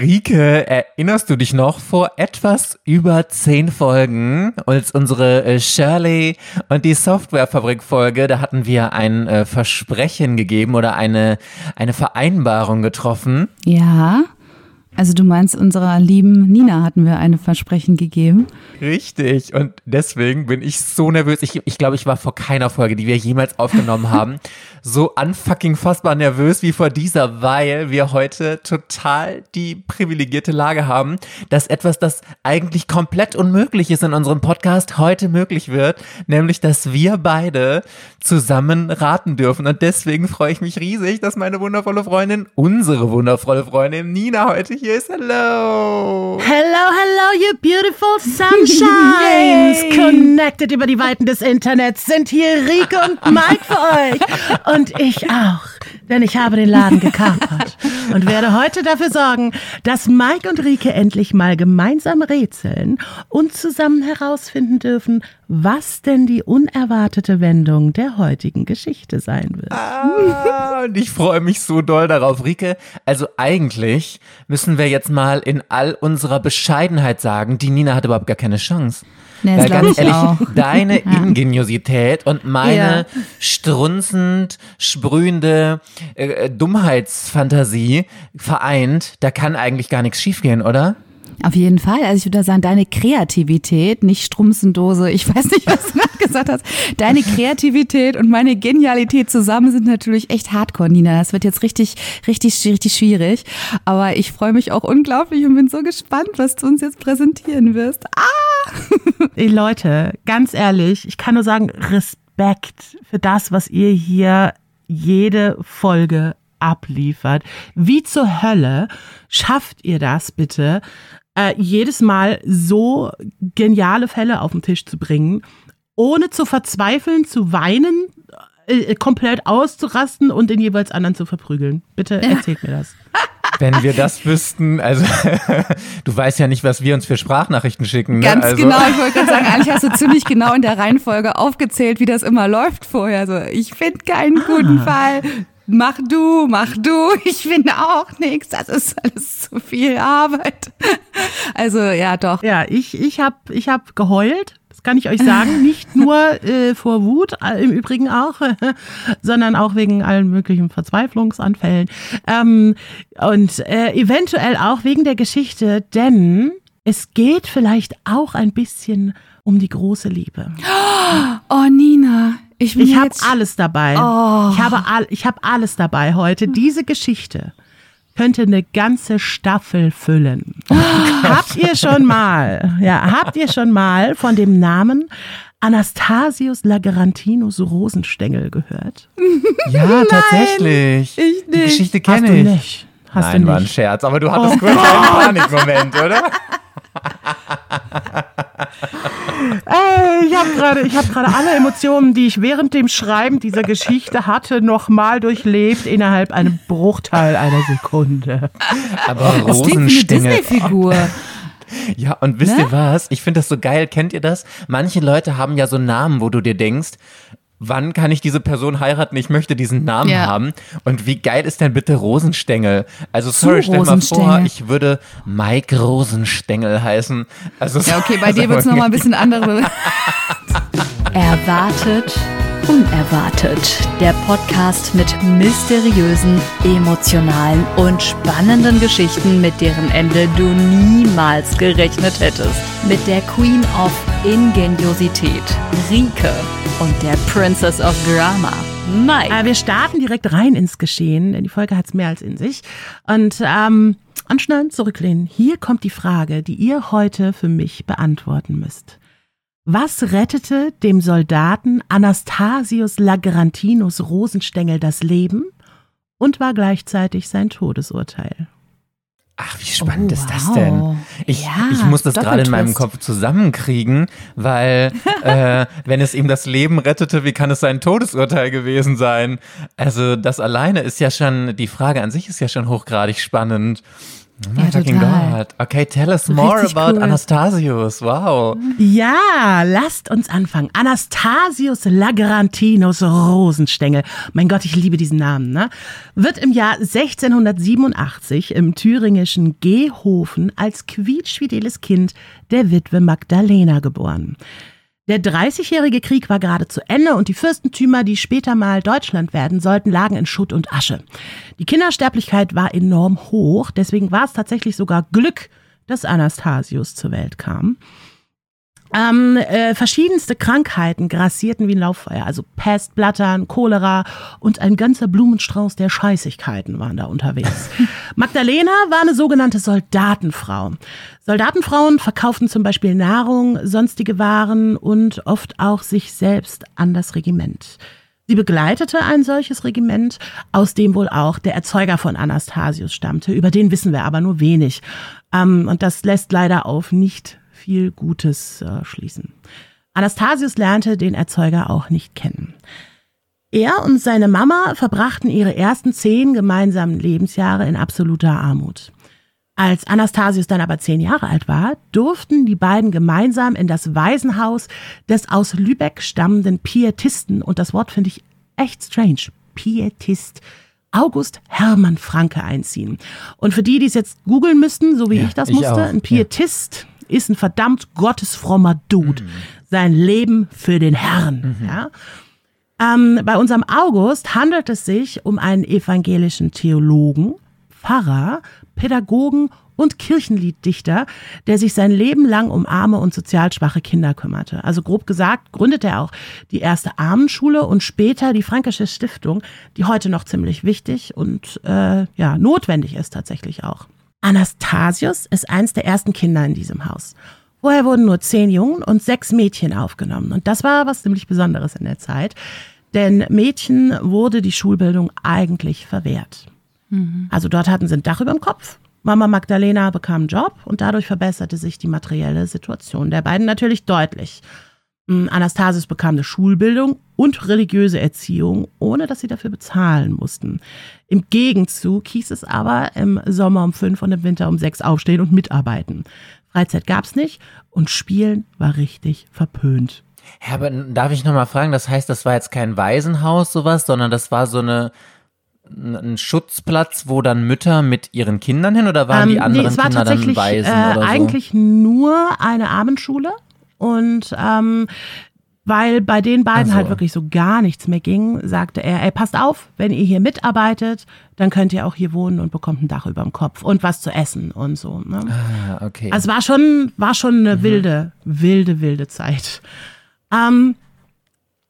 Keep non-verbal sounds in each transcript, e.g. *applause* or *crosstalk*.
Rike, erinnerst du dich noch vor etwas über zehn Folgen, als unsere äh, Shirley und die Softwarefabrik-Folge, da hatten wir ein äh, Versprechen gegeben oder eine, eine Vereinbarung getroffen. Ja. Also du meinst, unserer lieben Nina hatten wir eine Versprechen gegeben. Richtig. Und deswegen bin ich so nervös. Ich, ich glaube, ich war vor keiner Folge, die wir jemals aufgenommen haben, *laughs* so unfucking fassbar nervös wie vor dieser, weil wir heute total die privilegierte Lage haben, dass etwas, das eigentlich komplett unmöglich ist in unserem Podcast, heute möglich wird. Nämlich, dass wir beide zusammen raten dürfen. Und deswegen freue ich mich riesig, dass meine wundervolle Freundin, unsere wundervolle Freundin Nina heute hier ist. Hello! Hello, hello, you beautiful sunshines! *laughs* Connected über die Weiten des Internets sind hier Rike und Mike für euch. Und ich auch, denn ich habe den Laden gekapert und werde heute dafür sorgen, dass Mike und Rike endlich mal gemeinsam rätseln und zusammen herausfinden dürfen, was denn die unerwartete Wendung der heutigen Geschichte sein wird. Ah, und ich freue mich so doll darauf, Rike. Also eigentlich müssen wir jetzt mal in all unserer Bescheidenheit sagen, die Nina hat überhaupt gar keine Chance. Nee, Weil ganz ehrlich, auch. deine *laughs* Ja. Ingeniosität und meine Ja. strunzend sprühende äh, Dummheitsfantasie vereint, da kann eigentlich gar nichts schiefgehen, oder? Auf jeden Fall. Also ich würde sagen, deine Kreativität, nicht Strumsendose, ich weiß nicht, was du gerade gesagt hast. Deine Kreativität und meine Genialität zusammen sind natürlich echt hardcore, Nina. Das wird jetzt richtig, richtig, richtig schwierig. Aber ich freue mich auch unglaublich und bin so gespannt, was du uns jetzt präsentieren wirst. Ah! Ey, Leute, ganz ehrlich, ich kann nur sagen, Respekt für das, was ihr hier jede Folge abliefert. Wie zur Hölle schafft ihr das bitte, äh, jedes Mal so geniale Fälle auf den Tisch zu bringen, ohne zu verzweifeln, zu weinen, äh, komplett auszurasten und den jeweils anderen zu verprügeln? Bitte erzählt mir das. *laughs* Wenn wir das wüssten, also *laughs* du weißt ja nicht, was wir uns für Sprachnachrichten schicken. Ne? Ganz also, genau, ich wollte gerade sagen, eigentlich hast du ziemlich genau in der Reihenfolge aufgezählt, wie das immer läuft vorher. Also ich finde keinen guten Fall. Mach du, mach du. *laughs* Ich finde auch nichts. Das ist alles zu viel Arbeit. *laughs* Also ja, doch. Ja, ich, ich habe ich hab geheult. Das kann ich euch sagen. *laughs* Nicht nur äh, vor Wut, äh, im Übrigen auch, sondern auch wegen allen möglichen Verzweiflungsanfällen. Ähm, und äh, eventuell auch wegen der Geschichte, denn es geht vielleicht auch ein bisschen um die große Liebe. *gasps* Oh Nina, ich Ich habe alles dabei. Oh. Ich habe all, ich habe alles dabei heute. Diese Geschichte könnte eine ganze Staffel füllen. *laughs* habt ihr schon mal, ja, habt ihr schon mal von dem Namen Anastasius Lagrantinus Rosenstengel gehört? ja, *laughs* tatsächlich. ich Die nicht. Geschichte Hast kenne du ich. nicht? Hast Nein, du war ein? Scherz, aber du hattest kurz einen Panikmoment, oder? Ey, ich habe gerade, ich habe gerade alle Emotionen, die ich während dem Schreiben dieser Geschichte hatte, nochmal durchlebt innerhalb einem Bruchteil einer Sekunde. Aber das klingt wie eine Rosenstängel. Disney-Figur. *laughs* Ja, und wisst Ne? ihr was? Ich finde das so geil. Kennt ihr das? Manche Leute haben ja so Namen, wo du dir denkst, wann kann ich diese Person heiraten? Ich möchte diesen Namen Ja. haben. Und wie geil ist denn bitte Rosenstängel? Also sorry, stell mal vor, ich würde Mike Rosenstängel heißen. Also Ja, okay, bei dir wird es nochmal ein bisschen andere. *laughs* Erwartet, unerwartet. Der Podcast mit mysteriösen, emotionalen und spannenden Geschichten, mit deren Ende du niemals gerechnet hättest. Mit der Queen of Ingeniosität, Rike, und der Princess of Drama, Mike. Äh, wir starten direkt rein ins Geschehen, denn die Folge hat es mehr als in sich. Und ähm, anschnallen, zurücklehnen. Hier kommt die Frage, die ihr heute für mich beantworten müsst. Was rettete dem Soldaten Anastasius Lagrantinus Rosenstengel das Leben und war gleichzeitig sein Todesurteil? Ach, wie spannend Oh, ist das wow. denn? Ich, Ja, ich muss das gerade in meinem. Kopf zusammenkriegen, weil *laughs* äh, wenn es ihm das Leben rettete, wie kann es sein Todesurteil gewesen sein? Also das alleine ist ja schon, die Frage an sich ist ja schon hochgradig spannend. Oh my Ja, fucking total. God. Okay, tell us more Richtig about cool. Anastasius. Wow. Ja, lasst uns anfangen. Anastasius Lagrantinus Rosenstengel. Mein Gott, ich liebe diesen Namen, ne? Wird im Jahr 1687 im thüringischen Gehofen als quietschfideles Kind der Witwe Magdalena geboren. Der Dreißigjährige Krieg war gerade zu Ende und die Fürstentümer, die später mal Deutschland werden sollten, lagen in Schutt und Asche. Die Kindersterblichkeit war enorm hoch, deswegen war es tatsächlich sogar Glück, dass Anastasius zur Welt kam. Ähm, äh, verschiedenste Krankheiten grassierten wie ein Lauffeuer, also Pest, Blattern, Cholera und ein ganzer Blumenstrauß der Scheißigkeiten waren da unterwegs. *laughs* Magdalena war eine sogenannte Soldatenfrau. Soldatenfrauen verkauften zum Beispiel Nahrung, sonstige Waren und oft auch sich selbst an das Regiment. Sie begleitete ein solches Regiment, aus dem wohl auch der Erzeuger von Anastasius stammte. Über den wissen wir aber nur wenig. Ähm, und das lässt leider auf nicht viel Gutes äh, schließen. Anastasius lernte den Erzeuger auch nicht kennen. Er und seine Mama verbrachten ihre ersten zehn gemeinsamen Lebensjahre in absoluter Armut. Als Anastasius dann aber zehn Jahre alt war, durften die beiden gemeinsam in das Waisenhaus des aus Lübeck stammenden Pietisten, und das Wort finde ich echt strange, Pietist, August Hermann Franke einziehen. Und für die, die es jetzt googeln müssten, so wie Ja, ich das ich musste, auch, ein ja. Ist ein verdammt gottesfrommer Dude. Sein Leben für den Herrn. Ja? Ähm, bei unserem August handelt es sich um einen evangelischen Theologen, Pfarrer, Pädagogen und Kirchenlieddichter, der sich sein Leben lang um arme und sozial schwache Kinder kümmerte. Also grob gesagt gründete er auch die erste Armenschule und später die Frankische Stiftung, die heute noch ziemlich wichtig und äh, ja notwendig ist tatsächlich auch. Anastasius ist eins der ersten Kinder in diesem Haus. Vorher wurden nur zehn Jungen und sechs Mädchen aufgenommen. Und das war was ziemlich Besonderes in der Zeit. Denn Mädchen wurde die Schulbildung eigentlich verwehrt. Also dort hatten sie ein Dach über dem Kopf. Mama Magdalena bekam einen Job und dadurch verbesserte sich die materielle Situation der beiden natürlich deutlich. Mm, Anastasius bekam eine Schulbildung und religiöse Erziehung, ohne dass sie dafür bezahlen mussten. Im Gegenzug hieß es aber im Sommer um fünf und im Winter um sechs aufstehen und mitarbeiten. Freizeit gab's nicht und Spielen war richtig verpönt. Aber darf ich nochmal fragen, das heißt, das war jetzt kein Waisenhaus, sowas, sondern das war so eine ein Schutzplatz, wo dann Mütter mit ihren Kindern hin oder waren die Ähm, anderen es war Kinder dann tatsächlich Waisen äh, oder so? eigentlich nur eine Abendschule und ähm, weil bei den beiden so. halt wirklich so gar nichts mehr ging, sagte er, ey, passt auf, wenn ihr hier mitarbeitet, dann könnt ihr auch hier wohnen und bekommt ein Dach über dem Kopf und was zu essen und so. Ne? Ah, okay. Also war schon, war schon Mhm. eine wilde, wilde, wilde Zeit. Ähm,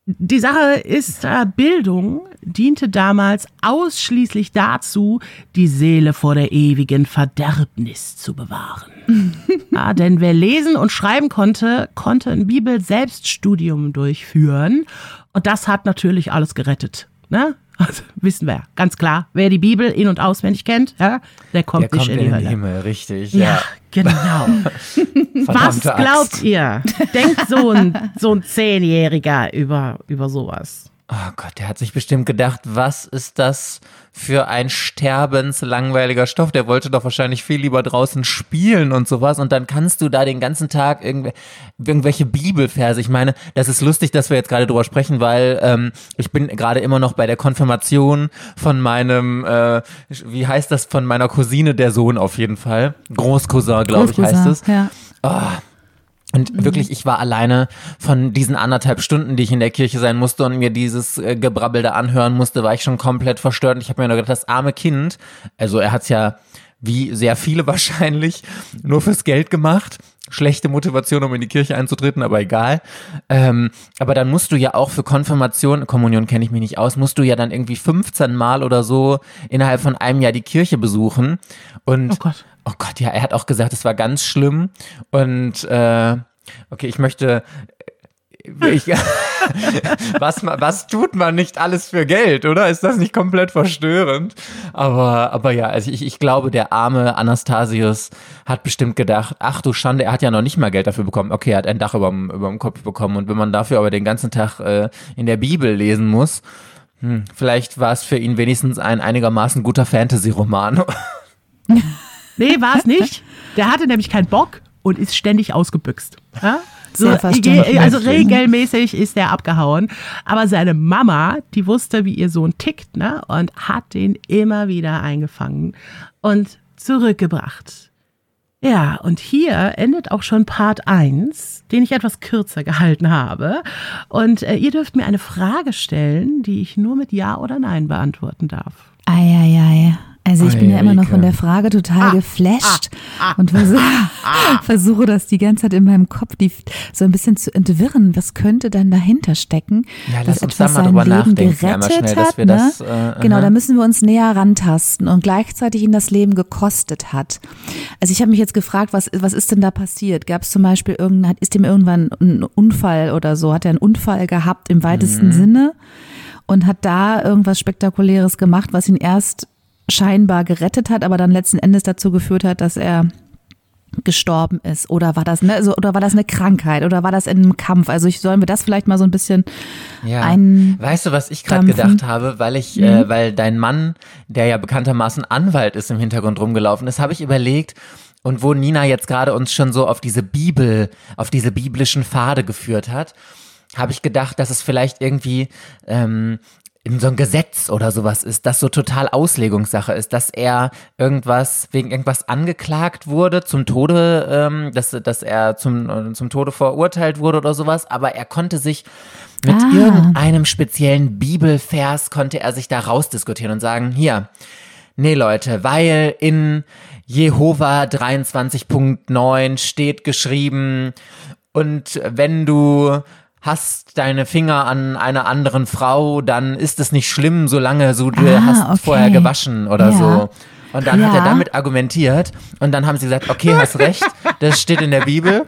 die Sache ist, äh, Bildung diente damals ausschließlich dazu, die Seele vor der ewigen Verderbnis zu bewahren. *laughs* ja, denn wer lesen und schreiben konnte, konnte ein Bibel-Selbststudium durchführen. Und das hat natürlich alles gerettet. Ne? Also, wissen wir, ganz klar. Wer die Bibel in- und auswendig kennt, ja, der kommt Der nicht kommt in die Hölle. Himmel, richtig. Ja, Ja, genau. *laughs* Was glaubt ihr? Denkt so ein, so ein Zehnjähriger über, über sowas? Oh Gott, der hat sich bestimmt gedacht, was ist das für ein sterbenslangweiliger Stoff? Der wollte doch wahrscheinlich viel lieber draußen spielen und sowas. Und dann kannst du da den ganzen Tag irgendw irgendwelche Bibelverse. Ich meine, das ist lustig, dass wir jetzt gerade drüber sprechen, weil ähm, ich bin gerade immer noch bei der Konfirmation von meinem, äh, wie heißt das, von meiner Cousine, der Sohn auf jeden Fall. Großcousin, glaube ich, heißt es. Ja. Und wirklich, ich war alleine von diesen anderthalb Stunden, die ich in der Kirche sein musste und mir dieses äh, Gebrabbel da anhören musste, war ich schon komplett verstört. Und ich habe mir nur gedacht, das arme Kind, also er hat's ja wie sehr viele *laughs* wahrscheinlich nur fürs Geld gemacht. Schlechte Motivation, um in die Kirche einzutreten, aber egal. Ähm, aber dann musst du ja auch für Konfirmation, Kommunion kenne ich mich nicht aus, musst du ja dann irgendwie 15 Mal oder so innerhalb von einem Jahr die Kirche besuchen. Und Oh Gott. Oh Gott, ja, er hat auch gesagt, es war ganz schlimm. Und äh, okay, ich möchte. Ich, *laughs* was, was tut man nicht alles für Geld, oder? Ist das nicht komplett verstörend? Aber, aber ja, also ich, ich glaube, der arme Anastasius hat bestimmt gedacht, ach du Schande, er hat ja noch nicht mal Geld dafür bekommen. Okay, er hat ein Dach über dem Kopf bekommen. Und wenn man dafür aber den ganzen Tag äh, in der Bibel lesen muss, hm, vielleicht war es für ihn wenigstens ein einigermaßen guter Fantasy-Roman. *laughs* Nee, war es nicht. Der hatte nämlich keinen Bock und ist ständig ausgebüxt. Ja? So, verständlich. also regelmäßig ist er abgehauen. Aber seine Mama, die wusste, wie ihr Sohn tickt, ne? Und hat den immer wieder eingefangen und zurückgebracht. Ja, und hier endet auch schon Part 1, den ich etwas kürzer gehalten habe. Und äh, ihr dürft mir eine Frage stellen, die ich nur mit Ja oder Nein beantworten darf. Eieiei. Also ich bin ja immer noch von der Frage total geflasht und versuche, *laughs* versuche das die ganze Zeit in meinem Kopf die, so ein bisschen zu entwirren. Was könnte dann dahinter stecken? Ja, dass lass uns da etwas mal sein drüber Leben nachdenken, gerettet schnell, hat, ne? das, äh, genau, da müssen wir uns näher rantasten und gleichzeitig ihn das Leben gekostet hat. Also ich habe mich jetzt gefragt, was, was ist denn da passiert? Gab es zum Beispiel irgendein, ist ihm irgendwann ein Unfall oder so? Hat er einen Unfall gehabt im weitesten Mhm. Sinne? Und hat da irgendwas Spektakuläres gemacht, was ihn erst scheinbar gerettet hat, aber dann letzten Endes dazu geführt hat, dass er gestorben ist. Oder war das ne, also, oder war das eine Krankheit? Oder war das in einem Kampf? Also ich, sollen wir das vielleicht mal so ein bisschen Ja. ein weißt du, was ich gerade gedacht habe, weil ich, äh, weil dein Mann, der ja bekanntermaßen Anwalt ist, im Hintergrund rumgelaufen ist, habe ich überlegt, und wo Nina jetzt gerade uns schon so auf diese Bibel, auf diese biblischen Pfade geführt hat, habe ich gedacht, dass es vielleicht irgendwie ähm, in so ein Gesetz oder sowas ist, das so total Auslegungssache ist, dass er irgendwas wegen irgendwas angeklagt wurde zum Tode, ähm, dass, dass er zum, äh, zum Tode verurteilt wurde oder sowas, aber er konnte sich mit Ah. irgendeinem speziellen Bibelvers konnte er sich da rausdiskutieren und sagen, hier, nee Leute, weil in Jehova 23.9 steht geschrieben und wenn du hast deine Finger an einer anderen Frau, dann ist es nicht schlimm, solange du du Ah, hast okay. vorher gewaschen oder Ja. so. Und dann hat Ja. er damit argumentiert und dann haben sie gesagt, okay, hast recht, das steht in der Bibel.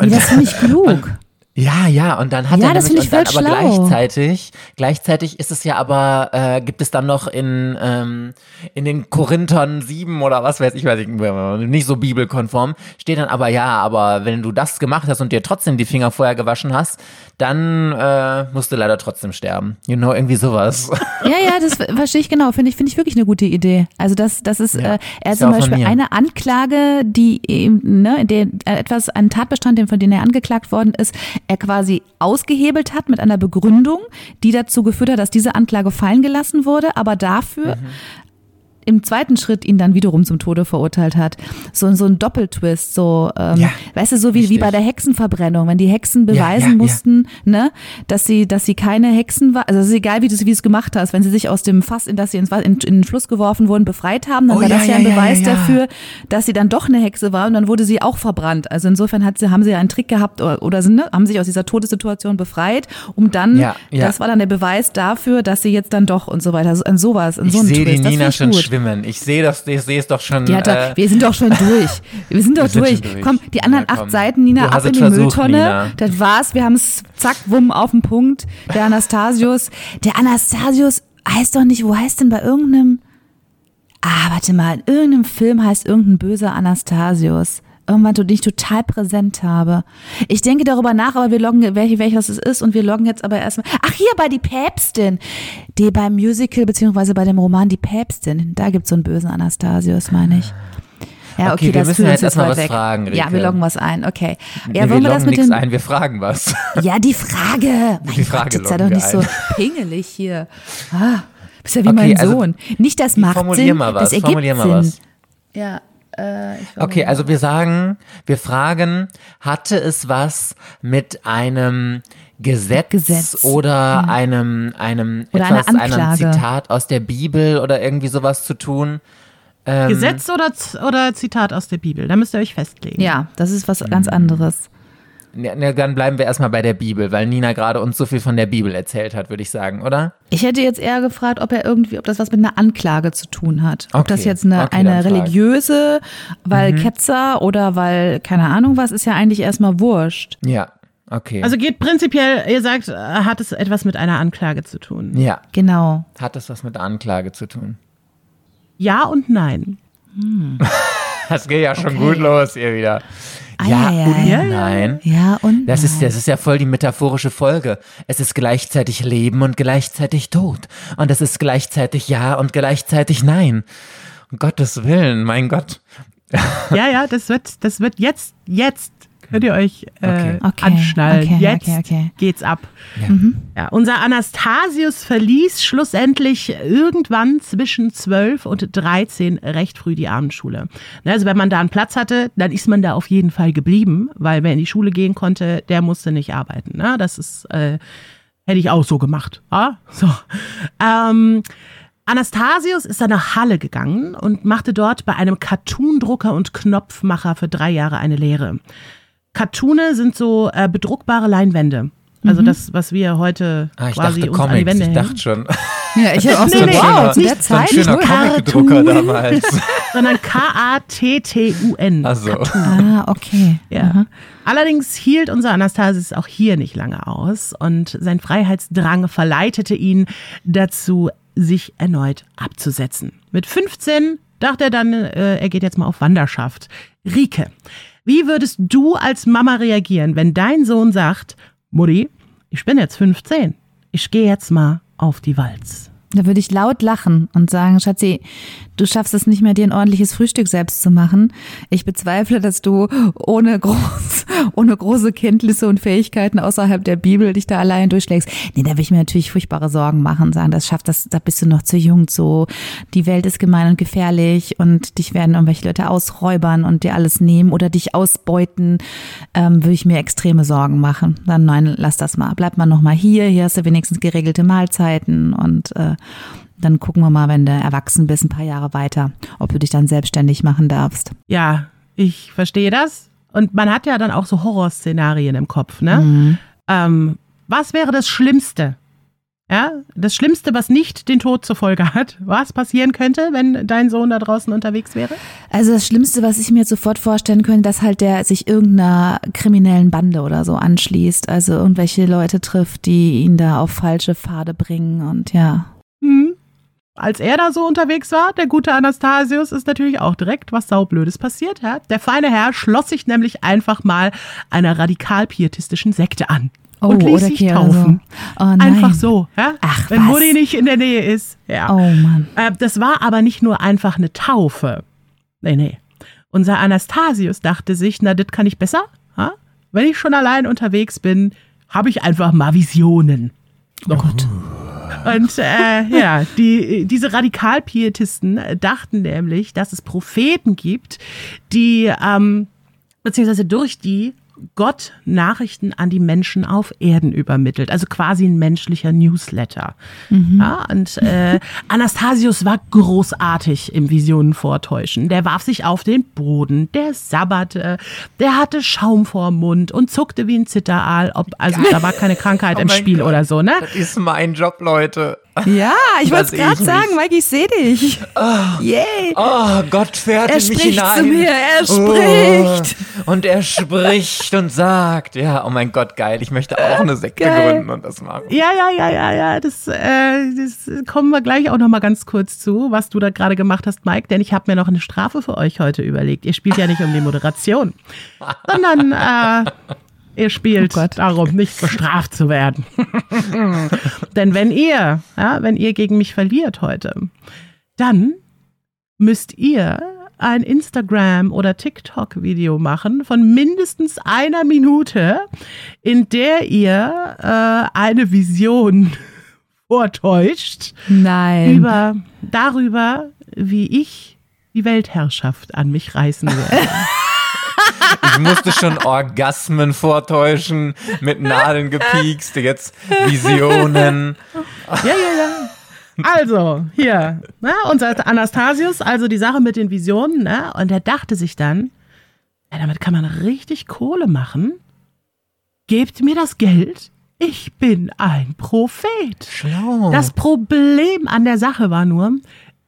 Nee, das finde ich klug. *laughs* Ja, ja, und dann hat Ja, er das nämlich, und ich dann aber schlau. gleichzeitig, gleichzeitig ist es ja aber, äh, gibt es dann noch in, ähm, in den Korinthern 7 oder was weiß ich, weiß ich nicht so bibelkonform, steht dann aber, ja, aber wenn du das gemacht hast und dir trotzdem die Finger vorher gewaschen hast, dann äh, musst du leider trotzdem sterben. You know, irgendwie sowas. Ja, ja, das *laughs* verstehe ich genau. Finde ich, finde ich wirklich eine gute Idee. Also das, das ist, Ja, äh, er ist zum Beispiel eine Anklage, die eben, ne, der äh, etwas, einen Tatbestand, den, von dem er angeklagt worden ist, er quasi ausgehebelt hat mit einer Begründung, die dazu geführt hat, dass diese Anklage fallen gelassen wurde, aber dafür Mhm. Im zweiten Schritt ihn dann wiederum zum Tode verurteilt hat. So, so ein Doppeltwist, so, ähm, Ja, weißt du, so wie, wie bei der Hexenverbrennung, wenn die Hexen beweisen ja, ja. mussten, ne, dass sie, dass sie keine Hexen war, also es ist egal, wie du, wie es gemacht hast, wenn sie sich aus dem Fass, in das sie ins, in, in den Fluss geworfen wurden, befreit haben, dann Oh, war ja, das ja, ja, ein Beweis dafür, dass sie dann doch eine Hexe war und dann wurde sie auch verbrannt. Also insofern hat sie, haben sie ja einen Trick gehabt oder, oder sind, ne, haben sich aus dieser Todessituation befreit, um dann, das war dann der Beweis dafür, dass sie jetzt dann doch und so weiter, also an sowas, an so die Twist. Das Nina find ich schon gut. Schwimmen. Ich sehe das, ich sehe es doch schon. Doch, äh, wir sind doch schon *laughs* durch. Wir sind doch Wir sind durch. durch. Komm, die anderen Ja, acht komm. Seiten, Nina, Du ab in die versucht, Mülltonne. Nina. Das war's. Wir haben es zack, wumm, auf den Punkt. Der Anastasius. Der Anastasius heißt doch nicht, wo heißt denn bei irgendeinem. Ah, warte mal, in irgendeinem Film heißt irgendein böser Anastasius. Irgendwann, den ich total präsent habe. Ich denke darüber nach, aber wir loggen, welche, welches es ist, und wir loggen jetzt aber erstmal. Ach, hier bei die Päpstin. Die beim Musical, beziehungsweise bei dem Roman Die Päpstin. Da gibt's so einen bösen Anastasius, meine ich. Ja, Okay, okay, wir das müssen jetzt erstmal weit was weg. fragen, Ja, wir loggen was ein, okay. nee, Ja, wir wollen wir das loggen mit nichts den. ein, wir fragen was. *laughs* Ja, die Frage. Mein Die Frage Gott, sei doch nicht so pingelig hier. Ah, bist ja wie Okay, mein also, Sohn. Nicht das macht Formulier Sinn, mal was, das ergibt formulier mal Sinn. was. Ja, äh, Okay, also wir sagen, wir fragen, hatte es was mit einem Gesetz, Gesetz, oder einem, einem, Oder einer etwas, einem Anklage. Zitat aus der Bibel oder irgendwie sowas zu tun? Ähm, Gesetz oder, Z- oder Zitat aus der Bibel? Da müsst ihr euch festlegen. Ja, das ist was Hm. ganz anderes. Ne, ne, dann bleiben wir erstmal bei der Bibel, weil Nina gerade uns so viel von der Bibel erzählt hat, würde ich sagen, oder? Ich hätte jetzt eher gefragt, ob er irgendwie, ob das was mit einer Anklage zu tun hat. Ob Okay, das jetzt eine, okay, eine religiöse, weil Ketzer oder weil, keine Ahnung was, ist ja eigentlich erstmal wurscht. Ja, okay. Also geht prinzipiell, ihr sagt, hat es etwas mit einer Anklage zu tun? ja, Genau. hat das was mit Anklage zu tun? Ja und nein. *laughs* Das geht ja schon Okay. gut los hier wieder. Ei, ja ei, und ei. nein. Ja, und? Das ist, das ist ja voll die metaphorische Folge. Es ist gleichzeitig Leben und gleichzeitig Tod. Und es ist gleichzeitig Ja und gleichzeitig Nein. Um Gottes Willen, mein Gott. Ja, ja, das wird, das wird jetzt, jetzt könnt ihr euch äh, Okay. Okay, anschnallen. okay, jetzt okay, okay. geht's ab. Ja. Ja, unser Anastasius verließ schlussendlich irgendwann zwischen 12 und 13 recht früh die Abendschule. Ne, Also wenn man da einen Platz hatte, dann ist man da auf jeden Fall geblieben, weil wer in die Schule gehen konnte, der musste nicht arbeiten. Ne? Das ist, äh, hätte ich auch so gemacht. Ja? So. Ähm, Anastasius ist dann nach Halle gegangen und machte dort bei einem Cartoon-Drucker und Knopfmacher für drei Jahre eine Lehre. Cartoone sind so äh, bedruckbare Leinwände. Also das, was wir heute Ah, ich quasi dachte uns an die Comics. Wände Ich hängen. dachte schon. Ja, ich *laughs* habe auch so, Nee, nee, wow, zu nicht der So ein Zeit. schöner Cool. Comic-Drucker damals. *laughs* *laughs* sondern K-A-T-T-U-N. Also, Ah, okay. Ja. Allerdings hielt unser Anastasius auch hier nicht lange aus und sein Freiheitsdrang verleitete ihn dazu, sich erneut abzusetzen. Mit 15 dachte er dann, äh, er geht jetzt mal auf Wanderschaft. Rike, wie würdest du als Mama reagieren, wenn dein Sohn sagt, Mutti, ich bin jetzt 15, ich gehe jetzt mal auf die Walz? Da würde ich laut lachen und sagen, Schatzi, du schaffst es nicht mehr, dir ein ordentliches Frühstück selbst zu machen. Ich bezweifle, dass du ohne, groß, *laughs* ohne große Kenntnisse und Fähigkeiten außerhalb der Bibel dich da allein durchschlägst. Nee, da will ich mir natürlich furchtbare Sorgen machen, sagen, das schafft das, da bist du noch zu jung zu. Die Welt ist gemein und gefährlich und dich werden irgendwelche Leute ausräubern und dir alles nehmen oder dich ausbeuten. Ähm, würde ich mir extreme Sorgen machen. Dann nein, lass das mal. Bleib mal noch mal hier. Hier hast du wenigstens geregelte Mahlzeiten und äh, dann gucken wir mal, wenn du erwachsen bist, ein paar Jahre weiter, ob du dich dann selbstständig machen darfst. Ja, ich verstehe das. Und man hat ja dann auch so Horrorszenarien im Kopf, ne? Ähm, was wäre das Schlimmste? Ja, das Schlimmste, was nicht den Tod zur Folge hat, was passieren könnte, wenn dein Sohn da draußen unterwegs wäre? Also das Schlimmste, was ich mir jetzt sofort vorstellen könnte, dass halt der sich irgendeiner kriminellen Bande oder so anschließt, also irgendwelche Leute trifft, die ihn da auf falsche Pfade bringen und ja. Hm. Als er da so unterwegs war, der gute Anastasius, ist natürlich auch direkt was saublödes passiert. Ja? Der feine Herr schloss sich nämlich einfach mal einer radikal-pietistischen Sekte an. und ließ sich taufen. So. Oh, nein. Einfach so, ja? Ach, wenn was? Mutti nicht in der Nähe ist. Ja. Oh Mann. Äh, das war aber nicht nur einfach eine Taufe. Nee, nee. Unser Anastasius dachte sich, na, das kann ich besser. Ha? Wenn ich schon allein unterwegs bin, habe ich einfach mal Visionen. Oh Gott. Und äh, ja, die, diese Radikalpietisten äh, dachten nämlich, dass es Propheten gibt, die, ähm, beziehungsweise durch die Gott Nachrichten an die Menschen auf Erden übermittelt. Also quasi ein menschlicher Newsletter. Ja, und äh, Anastasius war großartig im Visionen vortäuschen. Der warf sich auf den Boden, der sabberte, der hatte Schaum vorm Mund und zuckte wie ein Zitteraal. Ob, also da war keine Krankheit Oh im Spiel Gott. oder so, ne? Das ist mein Job, Leute. Ja, ich wollte es gerade sagen, Mike, ich sehe dich. Yay. Oh, Gott fährt Er in mich spricht hinein. zu mir, er spricht. Oh, und er spricht und sagt, ja, oh mein Gott, geil, ich möchte auch eine Sekte Geil. gründen und das machen. Ja, ja, ja, ja, ja. Das, äh, das kommen wir gleich auch noch mal ganz kurz zu, was du da gerade gemacht hast, Mike. Denn ich habe mir noch eine Strafe für euch heute überlegt. Ihr spielt ja nicht um die Moderation, *laughs* sondern äh, ihr spielt Oh darum, nicht bestraft zu werden. *laughs* Denn wenn ihr, ja, wenn ihr gegen mich verliert heute, dann müsst ihr ein Instagram- oder TikTok-Video machen von mindestens einer Minute, in der ihr äh, eine Vision *laughs* vortäuscht Nein. über, darüber, wie ich die Weltherrschaft an mich reißen werde. *laughs* Ich musste schon Orgasmen vortäuschen, mit Nadeln gepiekst, jetzt Visionen. Ja, ja, ja. Also, hier, ne, unser Anastasius, also die Sache mit den Visionen, ne, und er dachte sich dann, ja, damit kann man richtig Kohle machen. Gebt mir das Geld, ich bin ein Prophet. Schlau. Das Problem an der Sache war nur,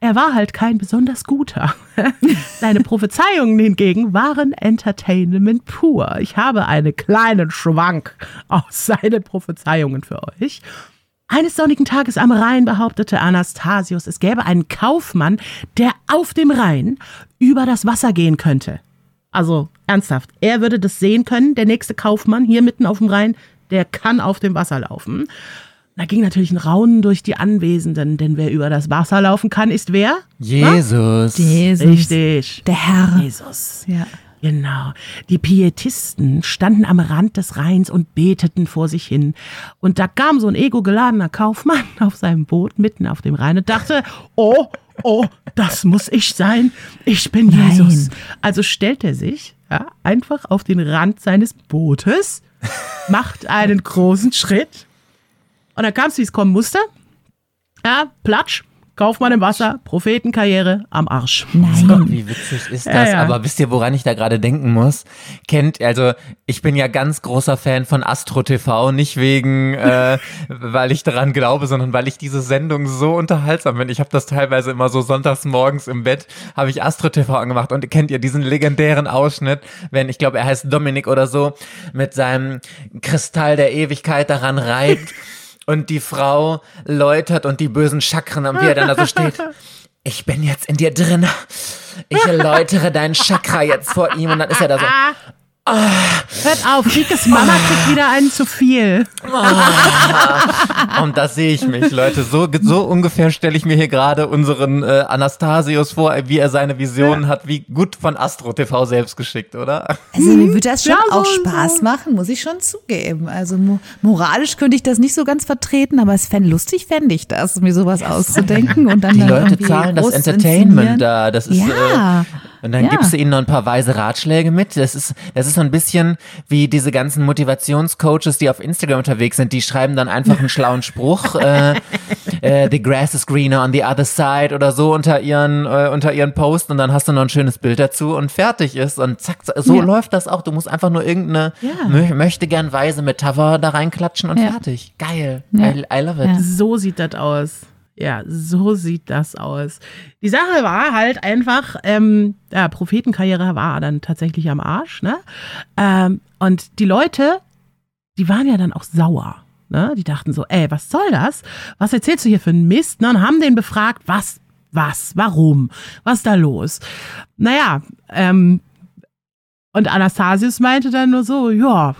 er war halt kein besonders guter. *laughs* Seine Prophezeiungen hingegen waren Entertainment pur. Ich habe einen kleinen Schwank aus *laughs* seinen Prophezeiungen für euch. Eines sonnigen Tages am Rhein behauptete Anastasius, es gäbe einen Kaufmann, der auf dem Rhein über das Wasser gehen könnte. Also ernsthaft, er würde das sehen können, der nächste Kaufmann hier mitten auf dem Rhein, der kann auf dem Wasser laufen. Da ging natürlich ein Raunen durch die Anwesenden, denn wer über das Wasser laufen kann, ist wer? Jesus. Jesus. Richtig. Der Herr. Jesus. Ja. Genau. Die Pietisten standen am Rand des Rheins und beteten vor sich hin. Und da kam so ein ego-geladener Kaufmann *laughs* auf seinem Boot mitten auf dem Rhein und dachte, oh, oh, das muss ich sein. Ich bin Nein. Jesus. Also stellt er sich ja, einfach auf den Rand seines Bootes, macht einen großen Schritt und dann kam es, wie es kommen musste. Ja, Platsch, Kaufmann im Wasser, Prophetenkarriere am Arsch. Nein. Wie witzig ist Ja, das? ja. Aber wisst ihr, woran ich da gerade denken muss? Kennt, also ich bin ja ganz großer Fan von Astro TV, nicht wegen, äh, *laughs* weil ich daran glaube, sondern weil ich diese Sendung so unterhaltsam finde. Ich habe das teilweise immer so sonntags morgens im Bett, habe ich Astro TV angemacht und kennt ihr diesen legendären Ausschnitt, wenn, ich glaube, er heißt Dominik oder so, mit seinem Kristall der Ewigkeit daran reibt *laughs* und die Frau läutert und die bösen Chakren, und wie er dann da so steht. *laughs* Ich bin jetzt in dir drin. Ich läutere dein Chakra jetzt vor ihm und dann ist er da so. *laughs* Hört auf, Rikes Mama kriegt wieder einen zu viel. *laughs* Und das sehe ich mich, Leute. So, so ungefähr stelle ich mir hier gerade unseren äh, Anastasius vor, wie er seine Visionen hat, wie gut von Astro TV selbst geschickt, oder? Also mir würde das schon Ja, so- auch Spaß machen, muss ich schon zugeben. Also mo moralisch könnte ich das nicht so ganz vertreten, aber es fände lustig, fände ich das, mir sowas auszudenken und dann Die dann Leute zahlen das Entertainment da. Das ist, Ja. äh, und dann Ja. gibst du ihnen noch ein paar weise Ratschläge mit. Das ist, das ist so ein bisschen wie diese ganzen Motivationscoaches, die auf Instagram unterwegs sind. Die schreiben dann einfach einen schlauen Spruch, *laughs* äh, äh, the grass is greener on the other side oder so unter ihren, äh, unter ihren Post und dann hast du noch ein schönes Bild dazu und fertig ist. Und zack, so Ja. läuft das auch. Du musst einfach nur irgendeine Ja. mö möchte gern weise Metapher da reinklatschen und Ja. fertig. Geil. Ja. I, I love it. Ja. So sieht das aus. Ja, so sieht das aus. Die Sache war halt einfach, ähm, ja, Prophetenkarriere war dann tatsächlich am Arsch, ne? Ähm, und die Leute, die waren ja dann auch sauer. Ne? Die dachten so, ey, was soll das? Was erzählst du hier für einen Mist? Ne? Und haben den befragt, was, was, warum, was ist da los? Naja, ähm, und Anastasius meinte dann nur so, ja,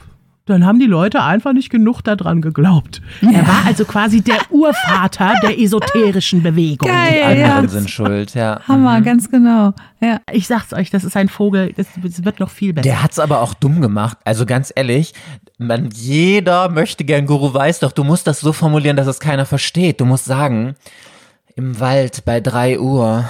dann haben die Leute einfach nicht genug daran geglaubt. Er war also quasi der *laughs* Urvater der esoterischen Bewegung. Geil. Die anderen ja. sind schuld, ja. Hammer, ganz genau. Ja. Ich sag's euch, das ist ein Vogel, das, das wird noch viel besser. Der hat's aber auch dumm gemacht. Also ganz ehrlich, man, jeder möchte gern Guru weiß doch, du musst das so formulieren, dass es keiner versteht. Du musst sagen, im Wald bei drei Uhr,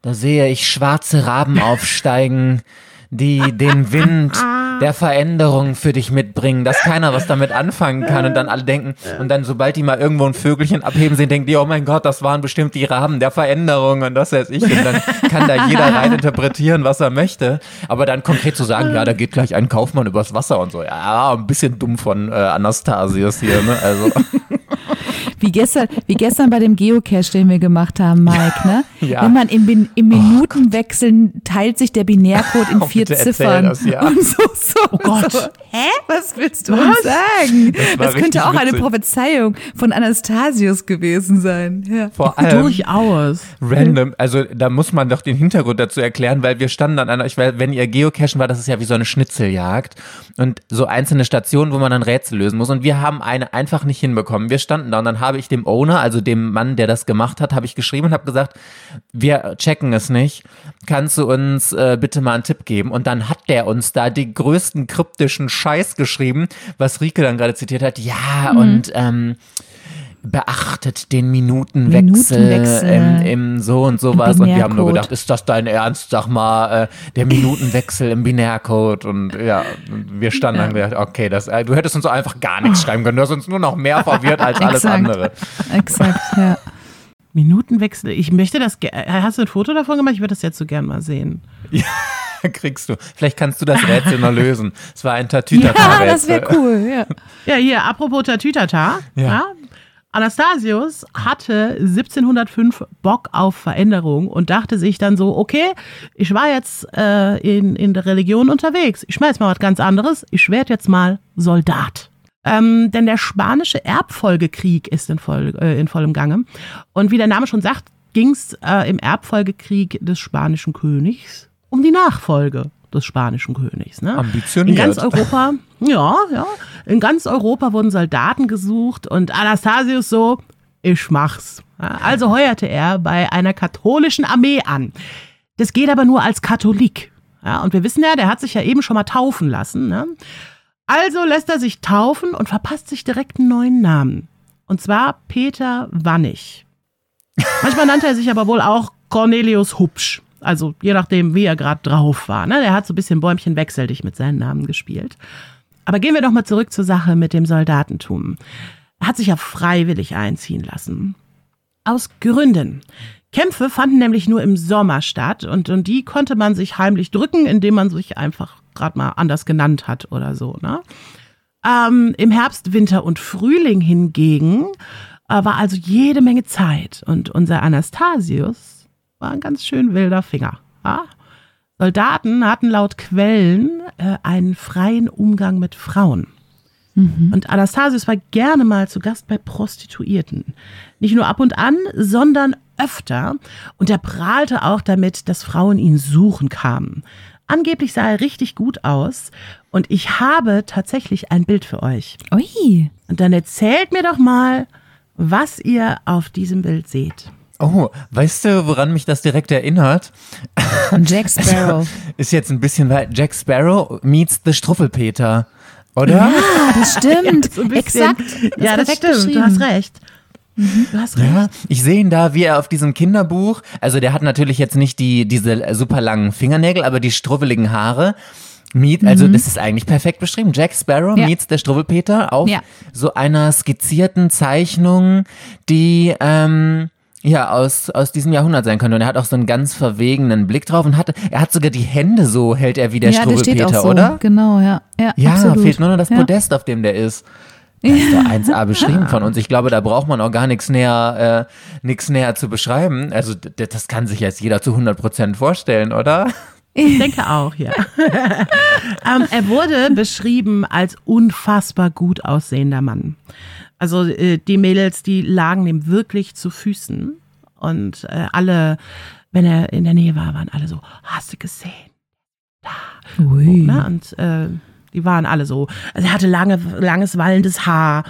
da sehe ich schwarze Raben aufsteigen, die den Wind *laughs* der Veränderung für dich mitbringen, dass keiner was damit anfangen kann und dann alle denken, und dann sobald die mal irgendwo ein Vögelchen abheben sehen, denken die, oh mein Gott, das waren bestimmt die Raben der Veränderung und das weiß ich. Und dann kann da jeder *laughs* rein interpretieren, was er möchte. Aber dann konkret zu sagen, ja, da geht gleich ein Kaufmann übers Wasser und so, ja, ein bisschen dumm von äh, Anastasius hier, ne? Also. Wie gestern, wie gestern bei dem Geocache, den wir gemacht haben, Mike, ne? *laughs* Ja. Wenn man im, im Minutenwechseln teilt sich der Binärcode in *laughs* Oh, vier Ziffern. das, ja. Und so, so, oh Gott. So, hä? Was willst du uns sagen? Das, richtig könnte auch eine witzig. Prophezeiung von Anastasius gewesen sein. Ja. Vor allem Durchaus. random, also da muss man doch den Hintergrund dazu erklären, weil wir standen an einer, ich weiß, wenn ihr Geocachen war, das ist ja wie so eine Schnitzeljagd und so einzelne Stationen, wo man dann Rätsel lösen muss und wir haben eine einfach nicht hinbekommen. Wir standen da und dann habe ich dem Owner, also dem Mann, der das gemacht hat, habe ich geschrieben und habe gesagt, wir checken es nicht. Kannst du uns äh, bitte mal einen Tipp geben? Und dann hat der uns da die größten kryptischen Scheiß geschrieben, was Rike dann gerade zitiert hat. Ja, und ähm, beachtet den Minutenwechsel, Minutenwechsel. Im, im so und sowas. Und wir haben nur gedacht, ist das dein Ernst? Sag mal, äh, der Minutenwechsel im Binärcode. Und ja, wir standen dann und gedacht, okay, das, äh, du hättest uns so einfach gar nichts schreiben können. Du hast uns nur noch mehr verwirrt als alles andere. Exakt, ja. *laughs* Minutenwechsel. Ich möchte das. ge- äh, Hast du ein Foto davon gemacht? Ich würde das jetzt so gern mal sehen. *laughs* Kriegst du. Vielleicht kannst du das Rätsel noch lösen. Es war ein *laughs* Ja, Tatütata-Rätsel. das wäre cool, ja. Ja, hier, apropos Tatütata. Ja. Ja. Anastasius hatte 1705 Bock auf Veränderung und dachte sich dann so, okay, ich war jetzt äh, in, in der Religion unterwegs. Ich schmeiß mal was ganz anderes. Ich werde jetzt mal Soldat. Ähm, denn der spanische Erbfolgekrieg ist in, voll, äh, in vollem Gange. Und wie der Name schon sagt, ging es äh, im Erbfolgekrieg des spanischen Königs um die Nachfolge des spanischen Königs. Ne? Ambitioniert. In ganz Europa, ja, ja. In ganz Europa wurden Soldaten gesucht und Anastasius so, ich mach's. Also heuerte er bei einer katholischen Armee an. Das geht aber nur als Katholik. Ja, und wir wissen ja, der hat sich ja eben schon mal taufen lassen. Ne? Also lässt er sich taufen und verpasst sich direkt einen neuen Namen. Und zwar Peter Wannig. Manchmal nannte er sich aber wohl auch Cornelius Hupsch. Also je nachdem, wie er gerade drauf war. Ne? Der hat so ein bisschen Bäumchen wechsel mit seinen Namen gespielt. Aber gehen wir doch mal zurück zur Sache mit dem Soldatentum. Er hat sich ja freiwillig einziehen lassen. Aus Gründen. Kämpfe fanden nämlich nur im Sommer statt und, und die konnte man sich heimlich drücken, indem man sich einfach gerade mal anders genannt hat oder so. Ne? Ähm, Im Herbst, Winter und Frühling hingegen äh, war also jede Menge Zeit und unser Anastasius war ein ganz schön wilder Finger. Ja? Soldaten hatten laut Quellen äh, einen freien Umgang mit Frauen. Und Anastasius war gerne mal zu Gast bei Prostituierten. Nicht nur ab und an, sondern öfter. Und er prahlte auch damit, dass Frauen ihn suchen kamen. Angeblich sah er richtig gut aus. Und ich habe tatsächlich ein Bild für euch. Ui. Und dann erzählt mir doch mal, was ihr auf diesem Bild seht. Oh, weißt du, woran mich das direkt erinnert? Und Jack Sparrow. *laughs* Ist jetzt ein bisschen weit. Jack Sparrow meets the Struffelpeter. Oder? Ja, das *laughs* stimmt. Ein bisschen. Exakt. Ja, das perfekt stimmt. Du hast recht. Du hast recht. Ja, ich sehe ihn da, wie er auf diesem Kinderbuch, also der hat natürlich jetzt nicht die, diese super langen Fingernägel, aber die struweligen Haare. Meet, also das ist eigentlich perfekt beschrieben. Jack Sparrow Ja. meets der Struwwelpeter auf Ja. so einer skizzierten Zeichnung, die ähm, ja aus, aus diesem Jahrhundert sein könnte. Und er hat auch so einen ganz verwegenen Blick drauf und hat, er hat sogar die Hände so, hält er wie der ja, der steht auch Struwwelpeter, so. oder? Genau, ja. Ja, Ja, absolut. fehlt nur noch das ja. Podest, auf dem der ist. Das ist doch 1A beschrieben von uns. Ich glaube, da braucht man auch gar nichts näher, äh, nichts näher zu beschreiben. Also das kann sich jetzt jeder zu 100 Prozent vorstellen, oder? Ich denke auch, ja. *laughs* ähm, er wurde beschrieben als unfassbar gut aussehender Mann. Also äh, die Mädels, die lagen ihm wirklich zu Füßen. Und äh, alle, wenn er in der Nähe war, waren alle so, hast du gesehen? Ui. Ne? Und äh, die waren alle so. Also er hatte lange, langes, wallendes Haar,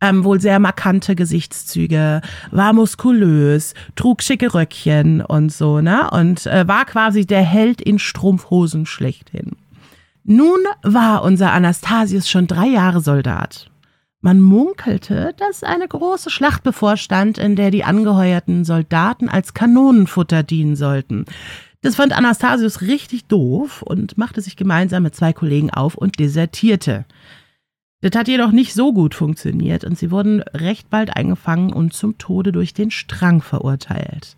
ähm, wohl sehr markante Gesichtszüge, war muskulös, trug schicke Röckchen und so, ne? Und äh, war quasi der Held in Strumpfhosen schlechthin. Nun war unser Anastasius schon drei Jahre Soldat. Man munkelte, dass eine große Schlacht bevorstand, in der die angeheuerten Soldaten als Kanonenfutter dienen sollten. Das fand Anastasius richtig doof und machte sich gemeinsam mit zwei Kollegen auf und desertierte. Das hat jedoch nicht so gut funktioniert und sie wurden recht bald eingefangen und zum Tode durch den Strang verurteilt.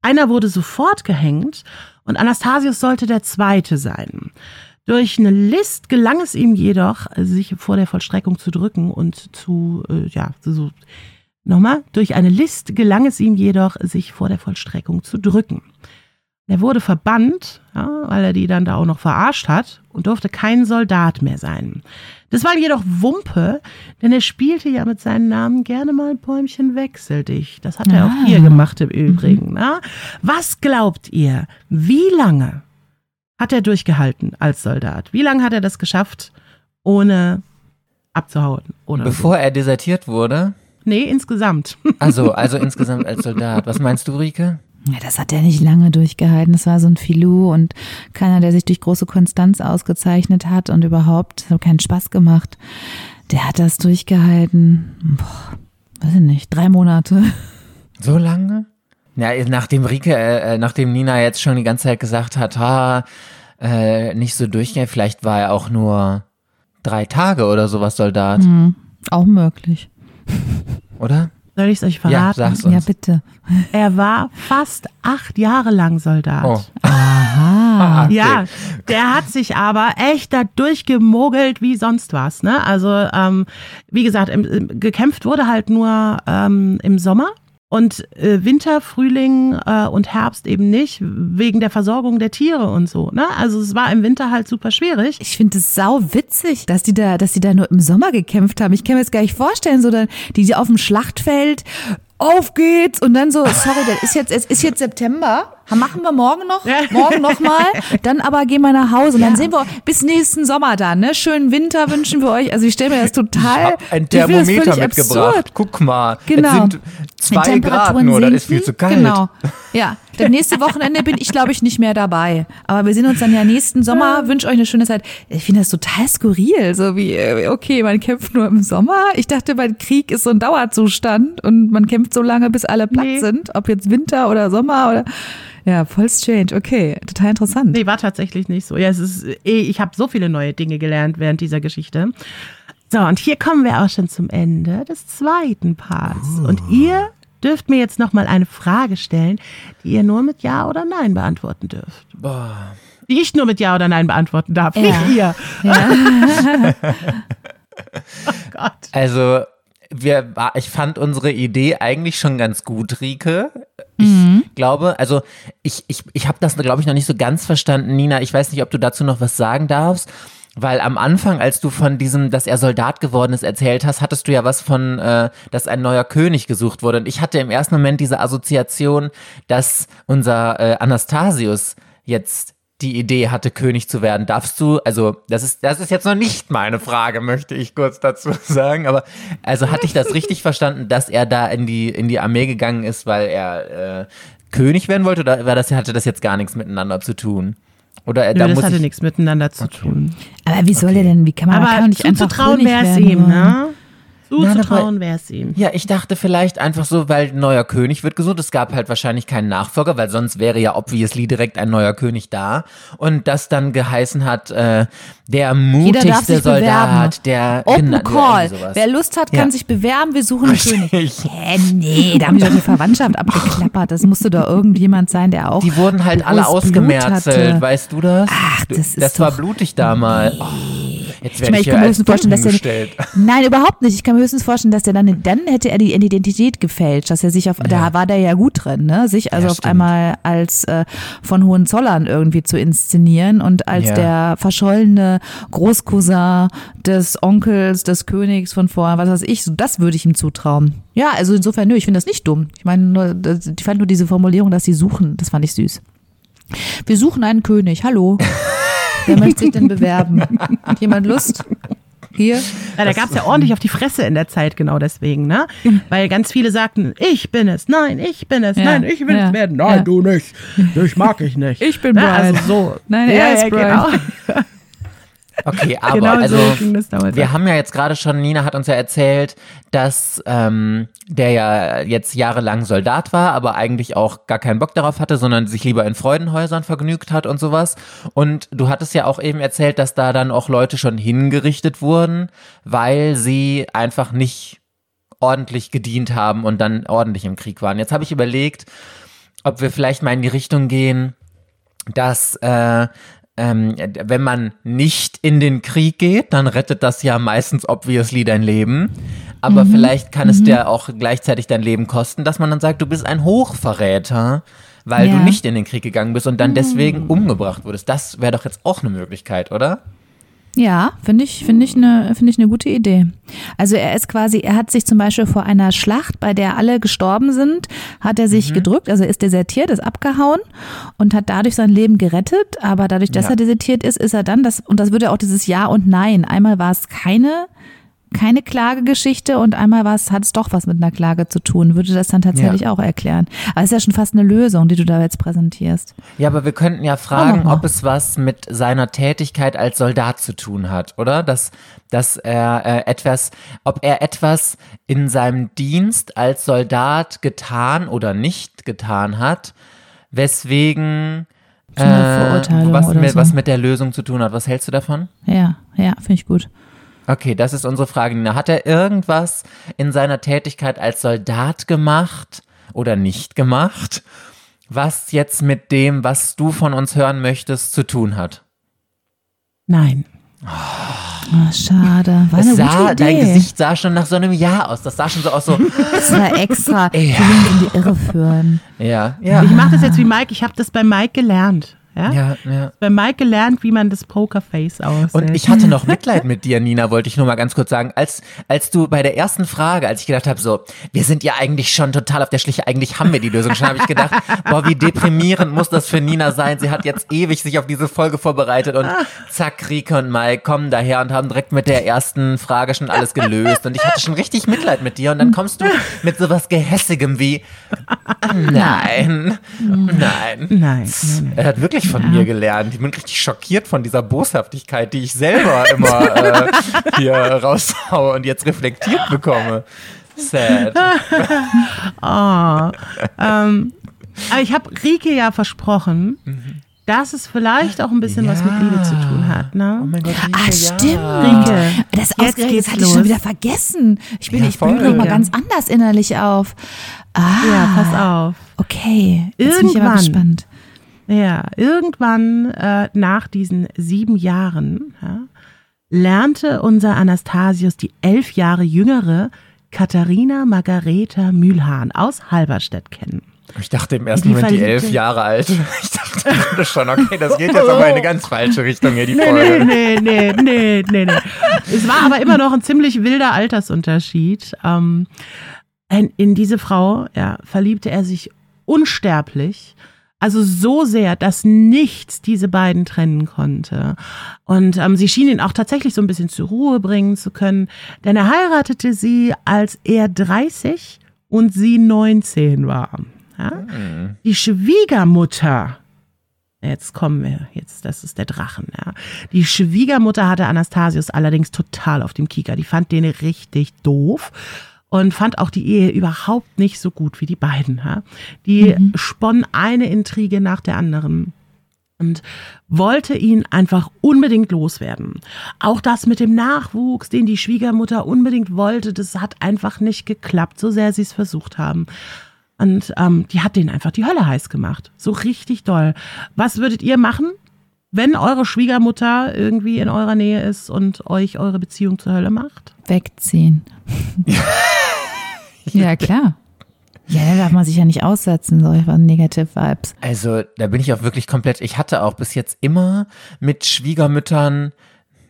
Einer wurde sofort gehängt und Anastasius sollte der zweite sein. Durch eine List gelang es ihm jedoch, sich vor der Vollstreckung zu drücken und zu, äh, ja, so, nochmal, durch eine List gelang es ihm jedoch, sich vor der Vollstreckung zu drücken. Er wurde verbannt, ja, weil er die dann da auch noch verarscht hat und durfte kein Soldat mehr sein. Das war jedoch Wumpe, denn er spielte ja mit seinem Namen gerne mal Bäumchen wechsel dich. Das hat er auch hier gemacht im Übrigen. Na? Was glaubt ihr, wie lange hat er durchgehalten als Soldat? Wie lange hat er das geschafft, ohne abzuhauen? Oder Bevor er desertiert wurde. so? Nee, insgesamt. *laughs* Also, also insgesamt als Soldat. Was meinst du, Rike? Ja, das hat er nicht lange durchgehalten. Das war so ein Filou und keiner, der sich durch große Konstanz ausgezeichnet hat und überhaupt hat keinen Spaß gemacht. Der hat das durchgehalten. Boah, weiß ich nicht, drei Monate. So lange? Ja, nachdem Rike, äh, äh, nachdem Nina jetzt schon die ganze Zeit gesagt hat, ha, äh, nicht so durchgehen, vielleicht war er auch nur drei Tage oder sowas Soldat, Hm, auch möglich. oder? Soll ich es euch Ja, verraten? sag's uns. Ja, bitte. er war fast acht Jahre lang Soldat. Oh. Ah, okay. Ja, der hat sich aber echt da durchgemogelt wie sonst was. Ne? Also, ähm, wie gesagt, im, im, gekämpft wurde halt nur ähm, im Sommer. Und äh, Winter, Frühling äh, und Herbst eben nicht, wegen der Versorgung der Tiere und so. Ne? Also es war im Winter halt super schwierig. ich finde es sau witzig, dass die da, dass die da nur im Sommer gekämpft haben. Ich kann mir das gar nicht vorstellen, so dann, die, die auf dem Schlachtfeld auf geht's und dann so, sorry, das ist jetzt, es ist jetzt September, machen wir morgen noch, morgen noch mal, dann aber gehen wir nach Hause und dann sehen wir bis nächsten Sommer dann, ne? Schönen Winter wünschen wir euch. Also ich stelle mir das total, Ich ein ich Thermometer völlig mitgebracht. absurd. Guck mal. Genau. Es sind zwei Grad nur, das ist viel zu kalt. Genau. Ja, das nächste Wochenende bin ich, glaube ich, nicht mehr dabei. Aber wir sehen uns dann ja nächsten Sommer. Wünsche euch eine schöne Zeit. Ich finde das total skurril. So wie, äh, okay, man kämpft nur im Sommer. Ich dachte, mein Krieg ist so ein Dauerzustand und man kämpft so lange, bis alle platt Nee. sind. Ob jetzt Winter oder Sommer oder. Ja, voll strange. Okay, total interessant. Nee, war tatsächlich nicht so. Ja, es ist eh, ich habe so viele neue Dinge gelernt während dieser Geschichte. So, und hier kommen wir auch schon zum Ende des zweiten Parts. Und ihr dürft mir jetzt noch mal eine Frage stellen, die ihr nur mit Ja oder Nein beantworten dürft. Die ich nur mit Ja oder Nein beantworten darf, Ja. nicht ihr. *laughs* oh Gott. Also, wir, ich fand unsere Idee eigentlich schon ganz gut, Rike. Ich Mhm. glaube, also ich, ich, ich habe das, glaube ich, noch nicht so ganz verstanden, Nina. Ich weiß nicht, ob du dazu noch was sagen darfst. Weil am Anfang, als du von diesem, dass er Soldat geworden ist, erzählt hast, hattest du ja was von, äh, dass ein neuer König gesucht wurde. Und ich hatte im ersten Moment diese Assoziation, dass unser äh, Anastasius jetzt die Idee hatte, König zu werden. Darfst du, also das ist, das ist jetzt noch nicht meine Frage, möchte ich kurz dazu *laughs* sagen, aber also hatte ich das richtig verstanden, dass er da in die, in die Armee gegangen ist, weil er äh, König werden wollte oder war das, hatte das jetzt gar nichts miteinander zu tun? Oder äh, Nö, da das muss hatte ich, nichts miteinander zu tun. Aber wie soll der denn, wie kann man, man kann Aber nicht einfach zuzutrauen wäre es ihm, ne? Zuzutrauen wäre es ihm. Ja, ich dachte vielleicht einfach so, weil ein neuer König wird gesucht. Es gab halt wahrscheinlich keinen Nachfolger, weil sonst wäre ja obviously direkt ein neuer König da. Und das dann geheißen hat, äh, der mutigste sich bewerben. Soldat, der Open Genau, Call. Wer Lust hat, kann Ja. sich bewerben. Wir suchen einen König. Hä, nee, da haben die doch die Verwandtschaft abgeklappert. Das musste doch irgendjemand sein, der auch. Die wurden halt alle ausgemerzelt, weißt du das? Ach, das ist Das war blutig damals. Oh, jetzt Ich meine, ich, ich kann mir höchstens vorstellen, dass gestellt. *laughs* Nein, überhaupt nicht. Ich kann mir höchstens vorstellen, dass der dann, dann hätte er die Identität gefälscht, dass er sich auf, da war der ja gut drin, ne? Sich also Ja, auf stimmt. einmal als äh, von Hohenzollern irgendwie zu inszenieren und als Ja. der verschollene Großcousin des Onkels, des Königs von vor, was weiß ich, so, das würde ich ihm zutrauen. Ja, also insofern, nö, ich finde das nicht dumm. Ich meine, nur, ich fand nur diese Formulierung, dass sie suchen, das fand ich süß. Wir suchen einen König, hallo. *laughs* Wer möchte sich denn bewerben? Hat jemand Lust? Hier? Ja, da gab es ja ordentlich auf die Fresse in der Zeit, genau deswegen, ne? Weil ganz viele sagten, ich bin es, nein, ich bin es, Ja, nein, ich will ja, es werden, nein, ja. du nicht, dich mag ich nicht. Ich bin Ne, Brian. Also so. Nein, ja, er ist ja, Brian. Genau, *laughs* Okay, aber genau also so wir haben ja jetzt gerade schon, Nina hat uns ja erzählt, dass ähm, der ja jetzt jahrelang Soldat war, aber eigentlich auch gar keinen Bock darauf hatte, sondern sich lieber in Freudenhäusern vergnügt hat und sowas. Und du hattest ja auch eben erzählt, dass da dann auch Leute schon hingerichtet wurden, weil sie einfach nicht ordentlich gedient haben und dann ordentlich im Krieg waren. Jetzt habe ich überlegt, ob wir vielleicht mal in die Richtung gehen, dass äh, ähm, wenn man nicht in den Krieg geht, dann rettet das ja meistens obviously dein Leben. Aber vielleicht kann es dir auch gleichzeitig dein Leben kosten, dass man dann sagt, du bist ein Hochverräter, weil Ja. du nicht in den Krieg gegangen bist und dann deswegen umgebracht wurdest. Das wäre doch jetzt auch eine Möglichkeit, oder? Ja, finde ich, finde ich eine, finde ich eine gute Idee. Also er ist quasi, er hat sich zum Beispiel vor einer Schlacht, bei der alle gestorben sind, hat er sich gedrückt, also ist desertiert, ist abgehauen und hat dadurch sein Leben gerettet. Aber dadurch, dass Ja. er desertiert ist, ist er dann das, und das würde auch dieses Ja und Nein. Einmal war es keine, keine Klagegeschichte und einmal war es, hat es doch was mit einer Klage zu tun. Würde das dann tatsächlich auch erklären. Aber es ist ja schon fast eine Lösung, die du da jetzt präsentierst. Ja, aber wir könnten ja fragen, mal. ob es was mit seiner Tätigkeit als Soldat zu tun hat, oder? Dass, dass er äh, etwas, ob er etwas in seinem Dienst als Soldat getan oder nicht getan hat, weswegen Verurteilung was, mit, so. was mit der Lösung zu tun hat. Was hältst du davon? Ja, ja, finde ich gut. Okay, das ist unsere Frage. Nina. Hat er irgendwas in seiner Tätigkeit als Soldat gemacht oder nicht gemacht, was jetzt mit dem, was du von uns hören möchtest, zu tun hat? Nein. Ah, schade. War eine Es sah, gute dein. Gesicht sah schon nach so einem Ja aus. Das sah schon so aus, so, Das war extra. *laughs* Ja. Ich will in die Irre führen. ja, ja. Ich mache das jetzt wie Mike, ich habe das bei Mike gelernt. Ja? Ja, ja. Bei Mike gelernt, wie man das Pokerface aussieht. Und ich hatte noch Mitleid mit dir, Nina, wollte ich nur mal ganz kurz sagen. Als, als du bei der ersten Frage, als ich gedacht habe, so, wir sind ja eigentlich schon total auf der Schliche, eigentlich haben wir die Lösung schon, habe ich gedacht, boah, wie deprimierend muss das für Nina sein. Sie hat jetzt ewig sich auf diese Folge vorbereitet und zack, Rike und Mike kommen daher und haben direkt mit der ersten Frage schon alles gelöst. Und ich hatte schon richtig Mitleid mit dir. Und dann kommst du mit sowas Gehässigem wie, nein, nein. Nein, nein, nein. Er hat wirklich von mir gelernt. Ich bin richtig schockiert von dieser Boshaftigkeit, die ich selber immer äh, hier raushaue und jetzt reflektiert bekomme. Sad. Oh, *laughs* ähm, aber ich habe Rike ja versprochen, dass es vielleicht auch ein bisschen was mit Liebe zu tun hat. Oh Ne? mein Gott, Rike, Ah, ja. stimmt. Rike, Das jetzt ausgerechnet, hatte ich schon wieder vergessen. Ich bin, Ja, ich bin voll. noch mal Ja. ganz anders innerlich auf. Ah, Ja, pass auf. Okay, jetzt bin ich aber Irgendwann. gespannt. Ja, irgendwann äh, nach diesen sieben Jahren ja, lernte unser Anastasius die elf Jahre jüngere Katharina Margareta Mühlhahn aus Halberstedt kennen. Ich dachte im ersten Die Moment die elf Jahre alt. *laughs* Ich dachte gerade schon, okay, das geht jetzt aber in eine ganz falsche Richtung hier, die Nee, Folge. nee, nee, nee, nee, nee. Es war aber immer noch ein ziemlich wilder Altersunterschied. Ähm, in, in diese Frau ja, verliebte er sich unsterblich. Also so sehr, dass nichts diese beiden trennen konnte. Und ähm, sie schien ihn auch tatsächlich so ein bisschen zur Ruhe bringen zu können, denn er heiratete sie, als er 30 und sie 19 war. Ja? Die Schwiegermutter Jetzt kommen wir, jetzt, das ist der Drachen, ja. Die Schwiegermutter hatte Anastasius allerdings total auf dem Kieker. Die fand den richtig doof und fand auch die Ehe überhaupt nicht so gut wie die beiden, ja. Die sponnen eine Intrige nach der anderen und wollte ihn einfach unbedingt loswerden. Auch das mit dem Nachwuchs, den die Schwiegermutter unbedingt wollte, das hat einfach nicht geklappt, so sehr sie es versucht haben. Und ähm, die hat denen einfach die Hölle heiß gemacht. So richtig doll. Was würdet ihr machen, wenn eure Schwiegermutter irgendwie in eurer Nähe ist und euch eure Beziehung zur Hölle macht? Wegziehen. *laughs* ja, *laughs* klar. Ja, da darf man sich ja nicht aussetzen, solche Negative Vibes. Also, da bin ich auch wirklich komplett. Ich hatte auch bis jetzt immer mit Schwiegermüttern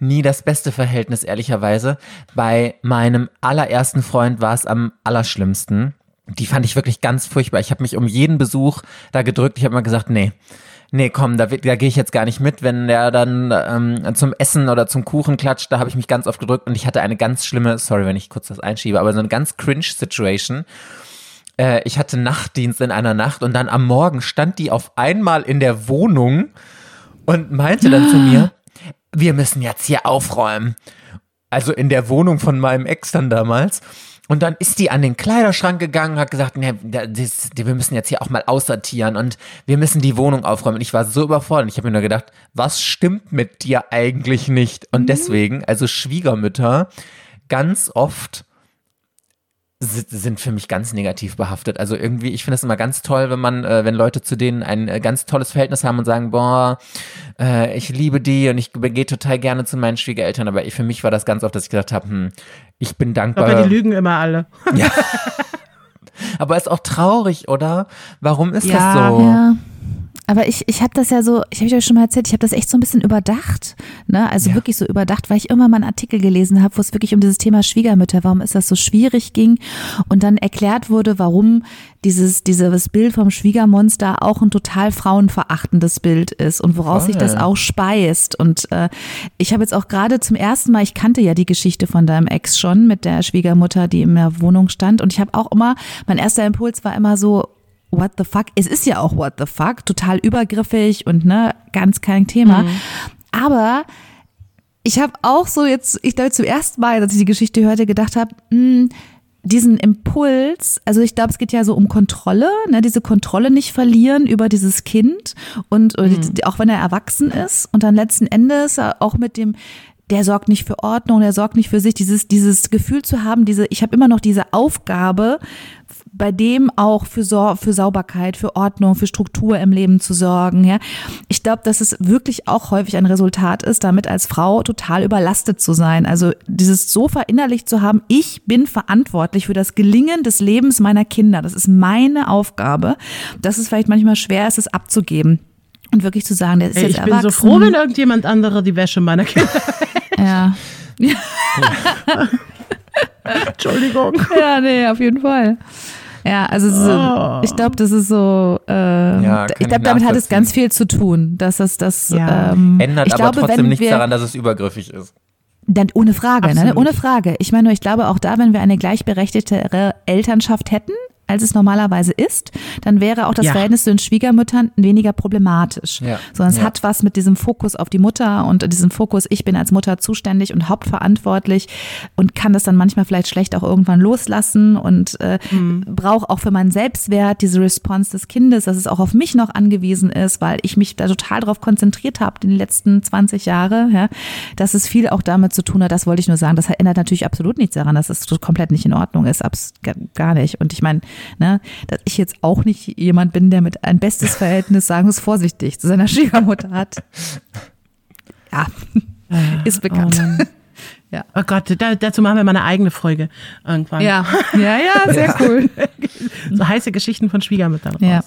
nie das beste Verhältnis, ehrlicherweise. Bei meinem allerersten Freund war es am allerschlimmsten. Die fand ich wirklich ganz furchtbar. Ich habe mich um jeden Besuch da gedrückt. Ich habe immer gesagt, nee. Nee, komm, da, da gehe ich jetzt gar nicht mit, wenn der dann ähm, zum Essen oder zum Kuchen klatscht, da habe ich mich ganz oft gedrückt und ich hatte eine ganz schlimme, sorry, wenn ich kurz das einschiebe, aber so eine ganz cringe Situation äh, ich hatte Nachtdienst in einer Nacht und dann am Morgen stand die auf einmal in der Wohnung und meinte dann zu *gasps* mir, wir müssen jetzt hier aufräumen. Also in der Wohnung von meinem Ex dann damals. Und dann ist die an den Kleiderschrank gegangen, hat gesagt, nee, das, wir müssen jetzt hier auch mal aussortieren und wir müssen die Wohnung aufräumen. Und ich war so überfordert. Ich habe mir nur gedacht, was stimmt mit dir eigentlich nicht? Und deswegen, also Schwiegermütter, ganz oft sind für mich ganz negativ behaftet. Also irgendwie, ich finde es immer ganz toll, wenn man, äh, wenn Leute zu denen ein äh, ganz tolles Verhältnis haben und sagen, boah, äh, ich liebe die und ich gehe total gerne zu meinen Schwiegereltern. Aber ich, für mich war das ganz oft, dass ich gedacht habe, hm, ich bin dankbar. Aber die lügen immer alle. *laughs* Aber ist auch traurig, oder? Warum ist Ja, das so? Ja. Aber ich, ich habe das ja so, ich habe euch schon mal erzählt, ich habe das echt so ein bisschen überdacht. Ne? Also Ja. wirklich so überdacht, weil ich immer mal einen Artikel gelesen habe, wo es wirklich um dieses Thema Schwiegermütter, warum ist das so schwierig ging. Und dann erklärt wurde, warum dieses, dieses Bild vom Schwiegermonster auch ein total frauenverachtendes Bild ist und woraus sich das Voll. auch speist. Und äh, ich habe jetzt auch gerade zum ersten Mal, ich kannte ja die Geschichte von deinem Ex schon mit der Schwiegermutter, die in der Wohnung stand. Und ich habe auch immer, mein erster Impuls war immer so, what the fuck? Es ist ja auch what the fuck, total übergriffig und ne, ganz kein Thema. Aber ich habe auch so jetzt, ich glaube zum ersten Mal, als ich die Geschichte hörte, gedacht habe, mh, diesen Impuls, also ich glaube, es geht ja so um Kontrolle, ne, diese Kontrolle nicht verlieren über dieses Kind und die, auch wenn er erwachsen ist und dann letzten Endes auch mit dem der sorgt nicht für Ordnung, der sorgt nicht für sich, dieses, dieses Gefühl zu haben, diese, ich habe immer noch diese Aufgabe, bei dem auch für, Sor für Sauberkeit, für Ordnung, für Struktur im Leben zu sorgen. Ja. Ich glaube, dass es wirklich auch häufig ein Resultat ist, damit als Frau total überlastet zu sein. Also dieses so verinnerlicht zu haben, ich bin verantwortlich für das Gelingen des Lebens meiner Kinder. Das ist meine Aufgabe. Dass es vielleicht manchmal schwer ist, es abzugeben. Und wirklich zu sagen, der ist Ey, jetzt ich bin erwachsen. so froh, wenn irgendjemand andere die Wäsche meiner Kinder. *laughs* ja. *laughs* *laughs* Entschuldigung. ja, nee, auf jeden Fall. Ja, also so, Oh. ich glaube, das ist so, äh, Ja, ich glaube, damit hat es ganz viel zu tun, dass das das Ja. ähm, Ändert ich aber glaube, trotzdem nichts wir, daran, dass es übergriffig ist. Dann ohne Frage, ne? Ohne Frage. Ich meine nur, ich glaube auch da, wenn wir eine gleichberechtigtere Elternschaft hätten, als es normalerweise ist, dann wäre auch das Ja. Verhältnis zu den Schwiegermüttern weniger problematisch. Ja. Sondern es Ja. hat was mit diesem Fokus auf die Mutter und diesem Fokus, ich bin als Mutter zuständig und hauptverantwortlich und kann das dann manchmal vielleicht schlecht auch irgendwann loslassen und äh, brauche auch für meinen Selbstwert diese Response des Kindes, dass es auch auf mich noch angewiesen ist, weil ich mich da total drauf konzentriert habe die letzten 20 Jahre, ja, dass es viel auch damit zu tun hat, das wollte ich nur sagen, das ändert natürlich absolut nichts daran, dass es so komplett nicht in Ordnung ist, abs gar- gar nicht. Und ich meine, ne, dass ich jetzt auch nicht jemand bin, der mit ein bestes Verhältnis, sagen wir es vorsichtig, zu seiner *laughs* Schwiegermutter hat. Ja, ist bekannt. Oh. *laughs* Ja. oh Gott, da, dazu machen wir mal eine eigene Folge irgendwann. Ja, ja, ja, sehr *laughs* cool. So heiße Geschichten von Schwiegermüttern raus. Ja.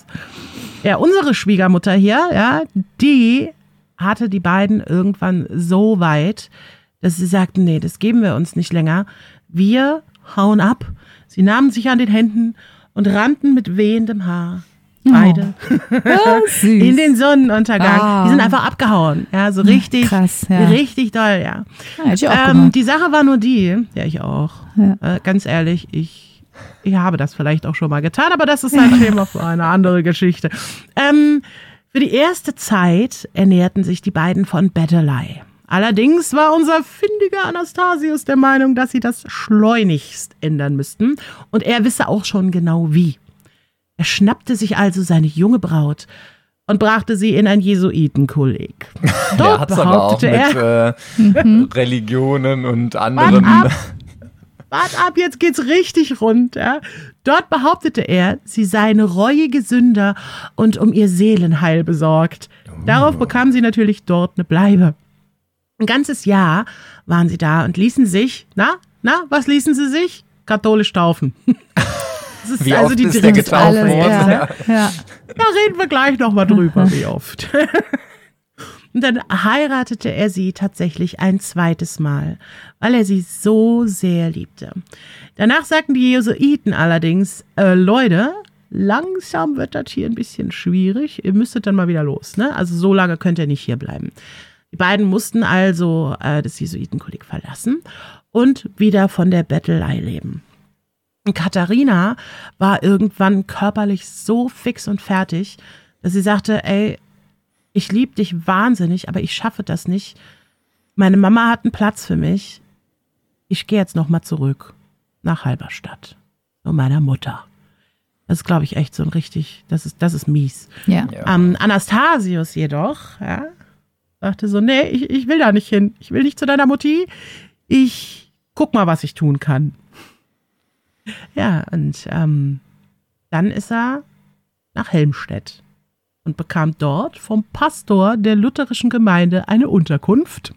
Ja, unsere Schwiegermutter hier, ja, die hatte die beiden irgendwann so weit, dass sie sagten, nee, das geben wir uns nicht länger. Wir hauen ab. Sie nahmen sich an den Händen und rannten mit wehendem Haar. Beide *laughs* süß. in den Sonnenuntergang. Ah. Die sind einfach abgehauen. Ja, so richtig, krass, ja. richtig doll, ja. Ja, ich auch Ähm, gemacht. die Sache war nur die, ja, ich auch. Ja. Äh, ganz ehrlich, ich, ich habe das vielleicht auch schon mal getan, aber das ist ein Thema für eine andere Geschichte. Ähm, für die erste Zeit ernährten sich die beiden von Bettelei. Allerdings war unser findiger Anastasius der Meinung, dass sie das schleunigst ändern müssten. Und er wisse auch schon genau wie. Er schnappte sich also seine junge Braut und brachte sie in ein Jesuitenkolleg. *laughs* Dort hat es aber auch behauptete mit er, äh, Religionen und anderen. ab. Wart ab, jetzt geht's richtig rund. Ja? Dort behauptete er, sie seien reuige Sünder und um ihr Seelenheil besorgt. Darauf bekam sie natürlich dort eine Bleibe. Ein ganzes Jahr waren sie da und ließen sich, na, na, was ließen sie sich? Katholisch taufen. *laughs* Das ist Wie also oft die ist der dritte getauft worden? ja, ja. Da reden wir gleich nochmal drüber, wie oft. *laughs* Und dann heiratete er sie tatsächlich ein zweites Mal, weil er sie so sehr liebte. Danach sagten die Jesuiten allerdings, äh, Leute, langsam wird das hier ein bisschen schwierig. Ihr müsstet dann mal wieder los. Ne? Also so lange könnt ihr nicht hier bleiben. Die beiden mussten also äh, das Jesuitenkolleg verlassen und wieder von der Bettelei leben. Und Katharina war irgendwann körperlich so fix und fertig, dass sie sagte, ey, ich liebe dich wahnsinnig, aber ich schaffe das nicht. Meine Mama hat einen Platz für mich. Ich gehe jetzt noch mal zurück nach Halberstadt zu meiner Mutter. Das ist, glaube ich, echt so ein richtig, das ist, das ist mies. ja. Ja. Ähm, Anastasius jedoch, ja, sagte so, nee, ich, ich will da nicht hin. Ich will nicht zu deiner Mutti. Ich guck mal, was ich tun kann. Ja, und ähm, dann ist er nach Helmstedt und bekam dort vom Pastor der lutherischen Gemeinde eine Unterkunft,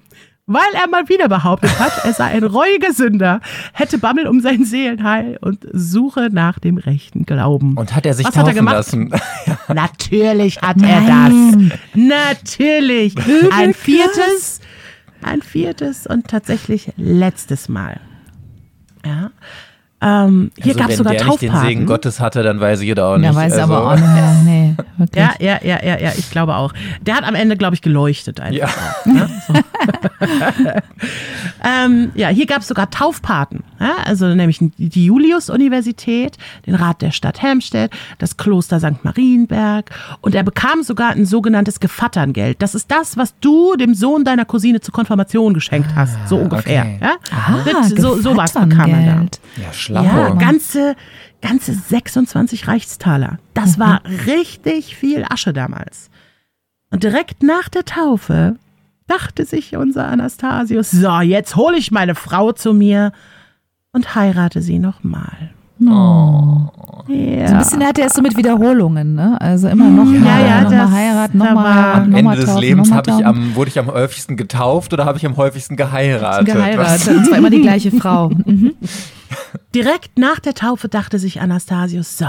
weil er mal wieder behauptet hat, er sei ein reuiger Sünder, hätte Bammel um sein Seelenheil und suche nach dem rechten Glauben. Und hat er sich Was hat er taufen gemacht? lassen? *laughs* Natürlich hat er das. Natürlich. Ein viertes, ein viertes und tatsächlich letztes Mal. Ja. Ähm, hier Also, gab es wenn sogar der nicht den Segen Taufpaten. Gottes hatte, dann weiß jeder auch nicht. Ja, weiß also, aber auch nicht mehr. Nee. *laughs* Ja, ja, ja, ja, ja, ich glaube auch. Der hat am Ende, glaube ich, geleuchtet einfach. Ja. auch, ne? so. *laughs* *laughs* ähm, ja, hier gab es sogar Taufpaten. Ja? Also nämlich die Julius-Universität, den Rat der Stadt Helmstedt, das Kloster St. Marienberg und er bekam sogar ein sogenanntes Gevatterngeld. Das ist das, was du dem Sohn deiner Cousine zur Konfirmation geschenkt hast, so ungefähr. okay. Ja? Ah, Das- so, sowas bekam er da. Ja, Schlappo. Ja, ganze, ganze 26 Reichstaler. Das war richtig viel Asche damals. Und direkt nach der Taufe dachte sich unser Anastasius, so, jetzt hole ich meine Frau zu mir und heirate sie nochmal. Oh. Ja. So ein bisschen hat er es so mit Wiederholungen, ne? Also immer noch Ja, mal, ja, noch mal heiraten, noch mal Am noch mal Ende des taufen, Lebens ich am, wurde ich am häufigsten getauft oder habe ich am häufigsten geheiratet? geheiratet. Und zwar immer die gleiche Frau. *laughs* Mhm. Direkt nach der Taufe dachte sich Anastasius, so,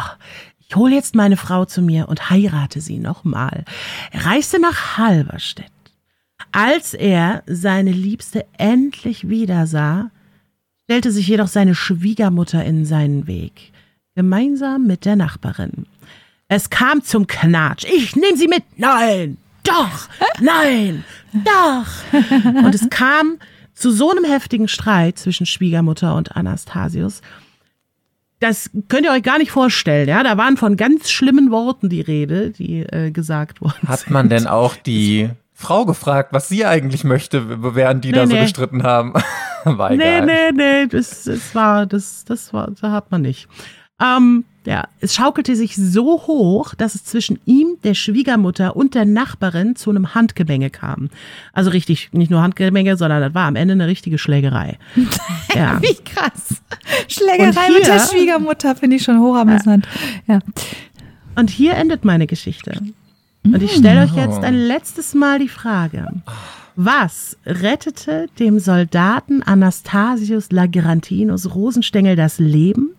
ich hole jetzt meine Frau zu mir und heirate sie nochmal. Er reiste nach Halberstedt. Als er seine Liebste endlich wieder sah, stellte sich jedoch seine Schwiegermutter in seinen Weg, gemeinsam mit der Nachbarin. Es kam zum Knatsch. Ich nehme sie mit. Nein, doch, nein, doch. Und es kam zu so einem heftigen Streit zwischen Schwiegermutter und Anastasius. Das könnt ihr euch gar nicht vorstellen, ja. Da waren von ganz schlimmen Worten die Rede, die äh, gesagt wurden. Hat man denn auch die Frau gefragt, was sie eigentlich möchte, während die Nee, da so nee. gestritten haben? *laughs* War Nee, egal. nee, nee, das, das war, das, das war, da hat man nicht. Ähm, ja, es schaukelte sich so hoch, dass es zwischen ihm, der Schwiegermutter und der Nachbarin zu einem Handgemenge kam. Also richtig, nicht nur Handgemenge, sondern das war am Ende eine richtige Schlägerei. *laughs* Ja. Wie krass. Schlägerei Und mit der hier- Schwiegermutter finde ich schon hochamüsant. Ja. Und hier endet meine Geschichte. Und ich stelle euch jetzt ein letztes Mal die Frage. Was rettete dem Soldaten Anastasius Lagrantinus Rosenstengel das Leben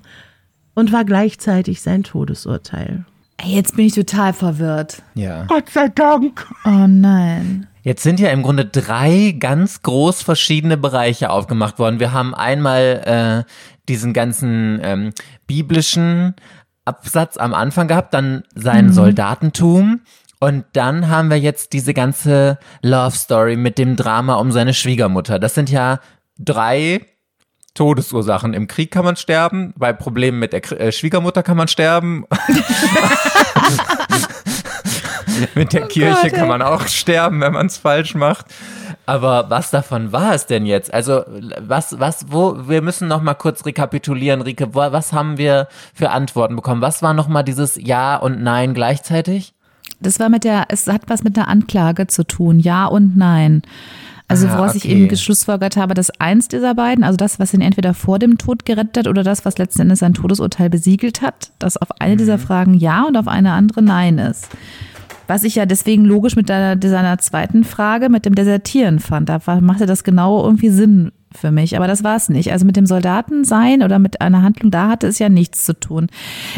und war gleichzeitig sein Todesurteil? Ey, jetzt bin ich total verwirrt. Ja. Gott sei Dank. Oh nein. Jetzt sind ja im Grunde drei ganz groß verschiedene Bereiche aufgemacht worden. Wir haben einmal äh, diesen ganzen ähm, biblischen Absatz am Anfang gehabt, dann sein Soldatentum und dann haben wir jetzt diese ganze Love Story mit dem Drama um seine Schwiegermutter. Das sind ja drei Todesursachen. Im Krieg kann man sterben, bei Problemen mit der Kr- äh, Schwiegermutter kann man sterben. *laughs* mit der Kirche Gott, kann man auch sterben, wenn man es falsch macht. Aber was davon war es denn jetzt? Also was, was, wo? Wir müssen noch mal kurz rekapitulieren, Rike. Wo, was haben wir für Antworten bekommen? Was war noch mal dieses Ja und Nein gleichzeitig? Das war mit der, es hat was mit der Anklage zu tun, ja und nein. Also Ah, woraus ich okay. eben geschlussfolgert habe, dass eins dieser beiden, also das, was ihn entweder vor dem Tod gerettet hat oder das, was letzten Endes sein Todesurteil besiegelt hat, dass auf eine Mhm. dieser Fragen ja und auf eine andere nein ist. Was ich ja deswegen logisch mit deiner, seiner zweiten Frage, mit dem Desertieren fand. Da machte das genau irgendwie Sinn für mich. Aber das war es nicht. Also mit dem Soldaten sein oder mit einer Handlung, da hatte es ja nichts zu tun.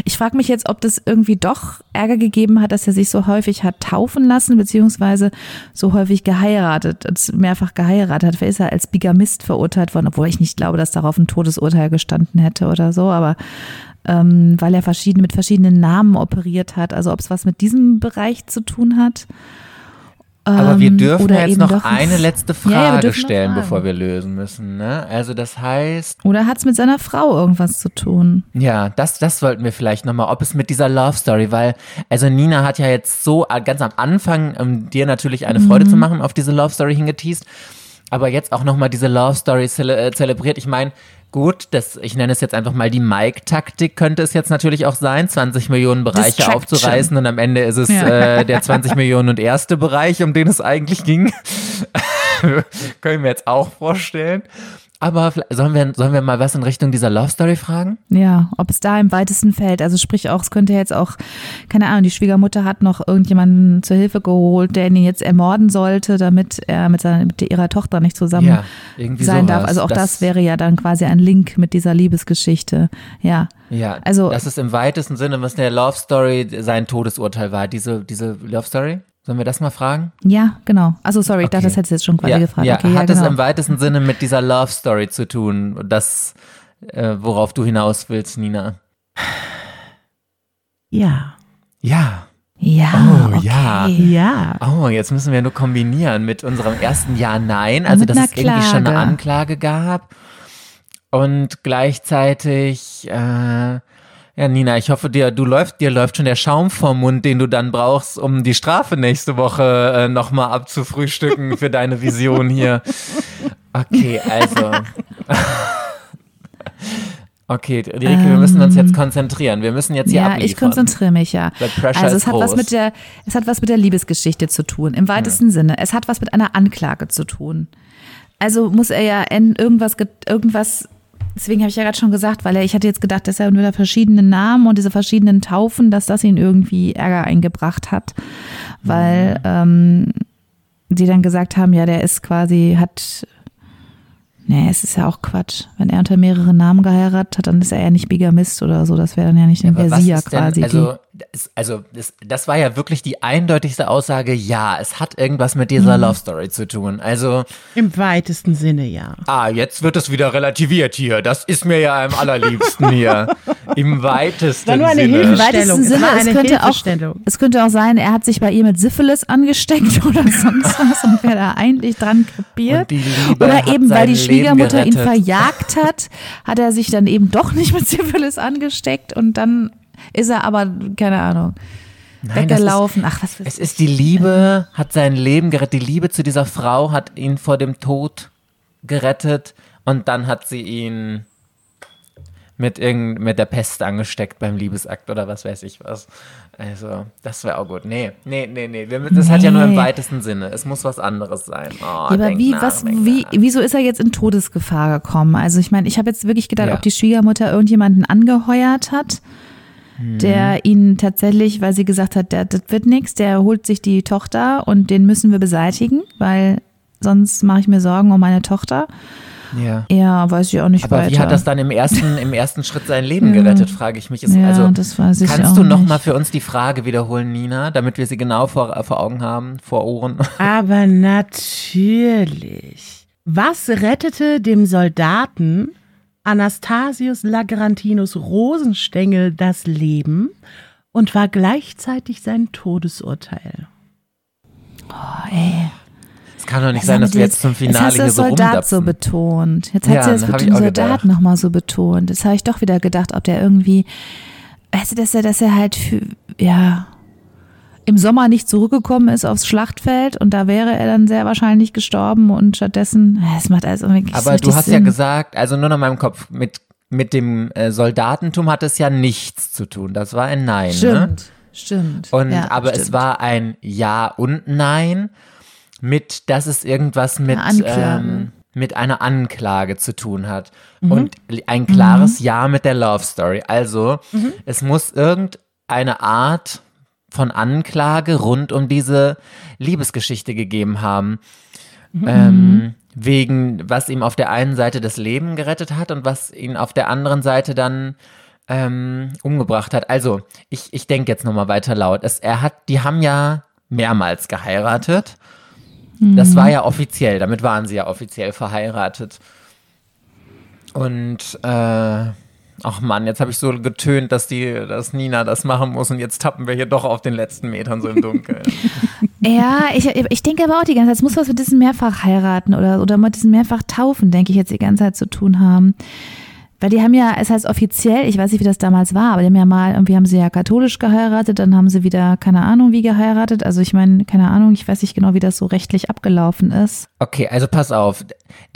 Ich frage mich jetzt, ob das irgendwie doch Ärger gegeben hat, dass er sich so häufig hat taufen lassen, beziehungsweise so häufig geheiratet, mehrfach geheiratet hat. Vielleicht ist er als Bigamist verurteilt worden, obwohl ich nicht glaube, dass darauf ein Todesurteil gestanden hätte oder so. Aber ähm, weil er verschiedene, mit verschiedenen Namen operiert hat. Also ob es was mit diesem Bereich zu tun hat. Aber wir Ähm, dürfen oder ja jetzt noch eine letzte Ja, ja, Frage noch stellen, bevor wir lösen müssen. Ne? Also das heißt, Oder hat es mit seiner Frau irgendwas zu tun? Ja, das, das wollten wir vielleicht nochmal, ob es mit dieser Love Story, weil, also Nina hat ja jetzt so äh, ganz am Anfang, um dir natürlich eine Freude Mhm. zu machen, auf diese Love Story hingeteased, aber jetzt auch nochmal diese Love Story zele äh, zelebriert. Ich meine, gut, das, ich nenne es jetzt einfach mal die Mike-Taktik, könnte es jetzt natürlich auch sein, 20 Millionen Bereiche aufzureißen und am Ende ist es Ja. äh, der 20 *laughs* Millionen und erste Bereich, um den es eigentlich ging. *laughs* Können wir jetzt auch vorstellen. Aber sollen wir, sollen wir mal was in Richtung dieser Love Story fragen? Ja, ob es da im weitesten fällt. Also sprich auch, es könnte jetzt auch, keine Ahnung, die Schwiegermutter hat noch irgendjemanden zur Hilfe geholt, der ihn jetzt ermorden sollte, damit er mit, seiner, mit ihrer Tochter nicht zusammen Ja, irgendwie sein darf. sowas. Also auch das, wäre ja dann quasi ein Link mit dieser Liebesgeschichte. Ja. Ja, also- das ist im weitesten Sinne, was der Love Story sein Todesurteil war. Diese, diese Love Story? Sollen wir das mal fragen? Ja, genau. Also sorry, ich dachte, Okay. das hättest du jetzt schon quasi ja, gefragt. ja. okay, ja, hat genau. es im weitesten Sinne mit dieser Love Story zu tun, das, äh, worauf du hinaus willst, Nina? Ja. Ja. ja, Oh, okay. ja. Ja. Oh, jetzt müssen wir nur kombinieren mit unserem ersten Ja-Nein, also Mit dass es irgendwie schon eine Klage. Anklage gab und gleichzeitig, äh, ja Nina, ich hoffe dir, du läuft, dir läuft schon der Schaum vom Mund, den du dann brauchst, um die Strafe nächste Woche äh, nochmal abzufrühstücken *laughs* für deine Vision hier. Okay, also. *laughs* Okay, Rike, wir müssen uns jetzt konzentrieren. Wir müssen jetzt hier Ja, abliefern. ich konzentriere mich ja. Also es hat was groß. mit der, es hat was mit der Liebesgeschichte zu tun, im weitesten Sinne. Es hat was mit einer Anklage zu tun. Also muss er ja irgendwas, ge- irgendwas, deswegen habe ich ja gerade schon gesagt, weil er, ich hatte jetzt gedacht, dass er nur verschiedene Namen und diese verschiedenen Taufen, dass das ihn irgendwie Ärger eingebracht hat, weil ähm, die dann gesagt haben, ja, der ist quasi, hat Nee, es ist ja auch Quatsch. Wenn er unter mehreren Namen geheiratet hat, dann ist er ja nicht Bigamist oder so. Das wäre dann ja nicht, sie ja ist denn- quasi also, das, also das, das war ja wirklich die eindeutigste Aussage, ja, es hat irgendwas mit dieser Mhm. Love Story zu tun. Also, Im weitesten Sinne ja. ah, jetzt wird es wieder relativiert hier. Das ist mir ja am allerliebsten hier. Im weitesten War nur eine Sinne. Im weitesten. Es Sinne, es eine könnte, auch, es könnte auch sein, er hat sich bei ihr mit Syphilis angesteckt *laughs* oder sonst was und wäre da eigentlich dran krepiert. Oder eben, weil die Schwiegermutter ihn verjagt hat, hat er sich dann eben doch nicht mit Syphilis angesteckt und dann ist er aber, keine Ahnung, Nein, das ist- weggelaufen. Ach, was für Es ist die Liebe, hat sein Leben gerettet. Die Liebe zu dieser Frau hat ihn vor dem Tod gerettet und dann hat sie ihn mit, irgend, mit der Pest angesteckt beim Liebesakt oder was weiß ich was. Also, das wäre auch gut. Nee, nee, nee, nee. Das hat ja nur im Nee. weitesten Sinne. Es muss was anderes sein. Oh, aber wie, nach, was, wie, nach. wieso ist er jetzt in Todesgefahr gekommen? Also ich meine, ich habe jetzt wirklich gedacht, Ja. ob die Schwiegermutter irgendjemanden angeheuert hat, Mhm. der ihn tatsächlich, weil sie gesagt hat, der, das wird nichts, der holt sich die Tochter und den müssen wir beseitigen, weil sonst mache ich mir Sorgen um meine Tochter. Ja. Ja, weiß ich auch nicht Aber weiter. wie hat das dann im ersten, im ersten Schritt sein Leben gerettet, frage ich mich. Ist, Ja, also, das weiß ich kannst auch du noch nicht. mal für uns die Frage wiederholen, Nina, damit wir sie genau vor, vor Augen haben, vor Ohren? *laughs* Aber natürlich. Was rettete dem Soldaten Anastasius Lagrantinus Rosenstengel das Leben und war gleichzeitig sein Todesurteil? Oh, ey. Es kann doch nicht Was sein, haben dass wir jetzt zum Finale hast du hier das so Soldat so betont. Jetzt hat Ja, sie das mit dem Soldat nochmal so betont. Jetzt habe ich doch wieder gedacht, ob der irgendwie, weißt du, dass er, dass er halt für, ja, im Sommer nicht zurückgekommen ist aufs Schlachtfeld und da wäre er dann sehr wahrscheinlich gestorben und stattdessen, es macht also so Aber du hast Sinn. ja gesagt, also nur noch meinem Kopf, mit, mit dem äh, Soldatentum hat es ja nichts zu tun. Das war ein Nein. Ne? Stimmt, stimmt. Und ja, aber es stimmt. war ein Ja und Nein mit, dass es irgendwas mit, ähm, mit einer Anklage zu tun hat. Mhm. Und ein klares Ja mit der Love Story. Also es muss irgendeine Art von Anklage rund um diese Liebesgeschichte gegeben haben. Mhm. Ähm, wegen, was ihm auf der einen Seite das Leben gerettet hat und was ihn auf der anderen Seite dann ähm, umgebracht hat. Also, ich, ich denke jetzt nochmal weiter laut. Es, er hat, die haben ja mehrmals geheiratet. Das war ja offiziell, damit waren sie ja offiziell verheiratet. Und äh, ach Mann, jetzt habe ich so getönt, dass die, dass Nina das machen muss und jetzt tappen wir hier doch auf den letzten Metern so im Dunkeln. *laughs* Ja, ich, ich denke aber auch die ganze Zeit, es muss was mit diesem Mehrfach heiraten oder, oder mit diesem Mehrfach taufen, denke ich jetzt die ganze Zeit zu tun haben. Weil die haben ja, es heißt offiziell, ich weiß nicht, wie das damals war, aber die haben ja mal, irgendwie haben sie ja katholisch geheiratet, dann haben sie wieder, keine Ahnung, wie geheiratet. Also ich meine, keine Ahnung, ich weiß nicht genau, wie das so rechtlich abgelaufen ist. Okay, also pass auf.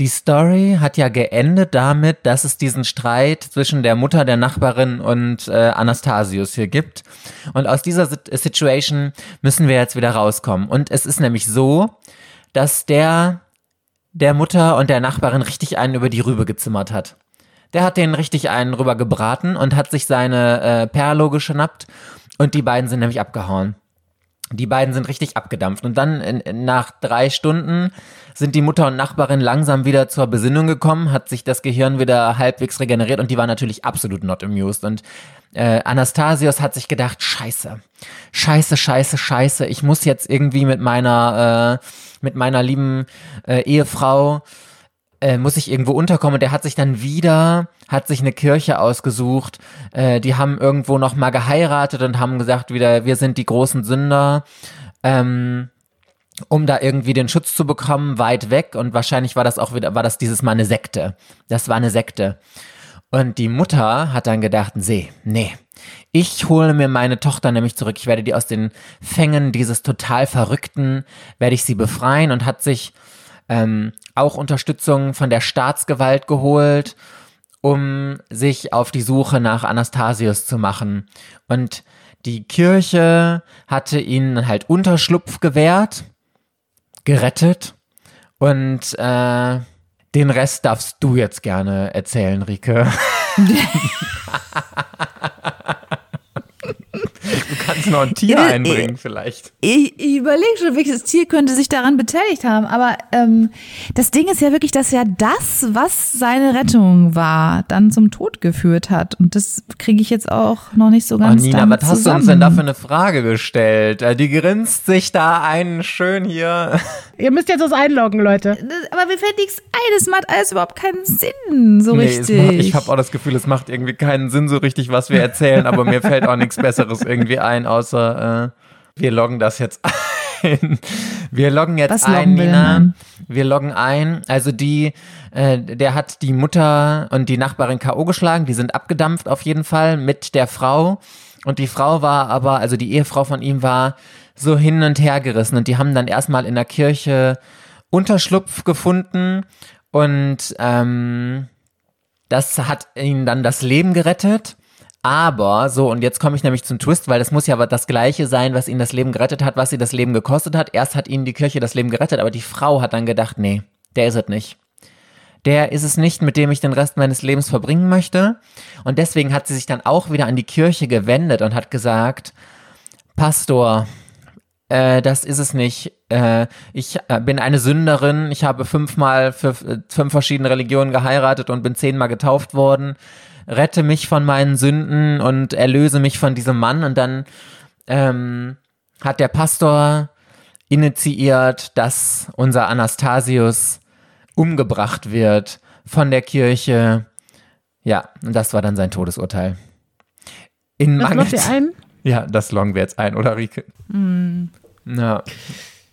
Die Story hat ja geendet damit, dass es diesen Streit zwischen der Mutter der Nachbarin und äh, Anastasius hier gibt. Und aus dieser Sit- Situation müssen wir jetzt wieder rauskommen. Und es ist nämlich so, dass der der Mutter und der Nachbarin richtig einen über die Rübe gezimmert hat. Der hat den richtig einen rüber gebraten und hat sich seine äh, Perlo geschnappt und die beiden sind nämlich abgehauen. Die beiden sind richtig abgedampft. Und dann in, nach drei Stunden sind die Mutter und Nachbarin langsam wieder zur Besinnung gekommen, hat sich das Gehirn wieder halbwegs regeneriert und die war natürlich absolut not amused. Und äh, Anastasius hat sich gedacht, scheiße, scheiße, scheiße, scheiße, ich muss jetzt irgendwie mit meiner, äh, mit meiner lieben äh, Ehefrau äh, muss ich irgendwo unterkommen. Und der hat sich dann wieder, hat sich eine Kirche ausgesucht. Äh, die haben irgendwo noch mal geheiratet und haben gesagt wieder, wir sind die großen Sünder. Ähm, um da irgendwie den Schutz zu bekommen, weit weg. Und wahrscheinlich war das auch wieder, war das dieses Mal eine Sekte. Das war eine Sekte. Und die Mutter hat dann gedacht, nee, nee, ich hole mir meine Tochter nämlich zurück. Ich werde die aus den Fängen dieses total Verrückten, werde ich sie befreien und hat sich ähm, auch Unterstützung von der Staatsgewalt geholt, um sich auf die Suche nach Anastasius zu machen. Und die Kirche hatte ihnen halt Unterschlupf gewährt, gerettet und äh, den Rest darfst du jetzt gerne erzählen, Rike. *laughs* *laughs* Kannst noch ein Tier Ja, äh, einbringen vielleicht? Ich, ich überlege schon, welches Tier könnte sich daran beteiligt haben. Aber ähm, das Ding ist ja wirklich, dass ja das, was seine Rettung war, dann zum Tod geführt hat. Und das kriege ich jetzt auch noch nicht so Oh, ganz Nina, damit was hast du uns denn da für eine Frage gestellt? Äh, Die grinst sich da einen schön hier. Ihr müsst jetzt was einloggen, Leute. Aber mir fällt nichts ein. Es macht alles überhaupt keinen Sinn, so Nee, richtig. macht, ich habe auch das Gefühl, es macht irgendwie keinen Sinn so richtig, was wir erzählen, aber mir fällt auch nichts Besseres irgendwie ein, außer äh, wir loggen das jetzt ein. Wir loggen jetzt Was ein, wir Nina. ein? Wir loggen ein. Also die, äh, der hat die Mutter und die Nachbarin K.O. geschlagen, die sind abgedampft auf jeden Fall mit der Frau. Und die Frau war aber, also die Ehefrau von ihm war so hin und her gerissen. Und die haben dann erstmal in der Kirche Unterschlupf gefunden und ähm, das hat ihnen dann das Leben gerettet. Aber, so, und jetzt komme ich nämlich zum Twist, weil das muss ja aber das Gleiche sein, was ihnen das Leben gerettet hat, was sie das Leben gekostet hat. Erst hat ihnen die Kirche das Leben gerettet, aber die Frau hat dann gedacht, nee, der ist es nicht. Der ist es nicht, mit dem ich den Rest meines Lebens verbringen möchte. Und deswegen hat sie sich dann auch wieder an die Kirche gewendet und hat gesagt, Pastor, äh, das ist es nicht. Äh, ich äh, bin eine Sünderin. Ich habe fünfmal für äh, fünf verschiedene Religionen geheiratet und bin zehnmal getauft worden. Rette mich von meinen Sünden und erlöse mich von diesem Mann. Und dann ähm, hat der Pastor initiiert, dass unser Anastasius umgebracht wird von der Kirche. Ja, und das war dann sein Todesurteil. In Mangel loggt ihr ein? *laughs* ja, das loggen wir jetzt ein, oder Rike? Na,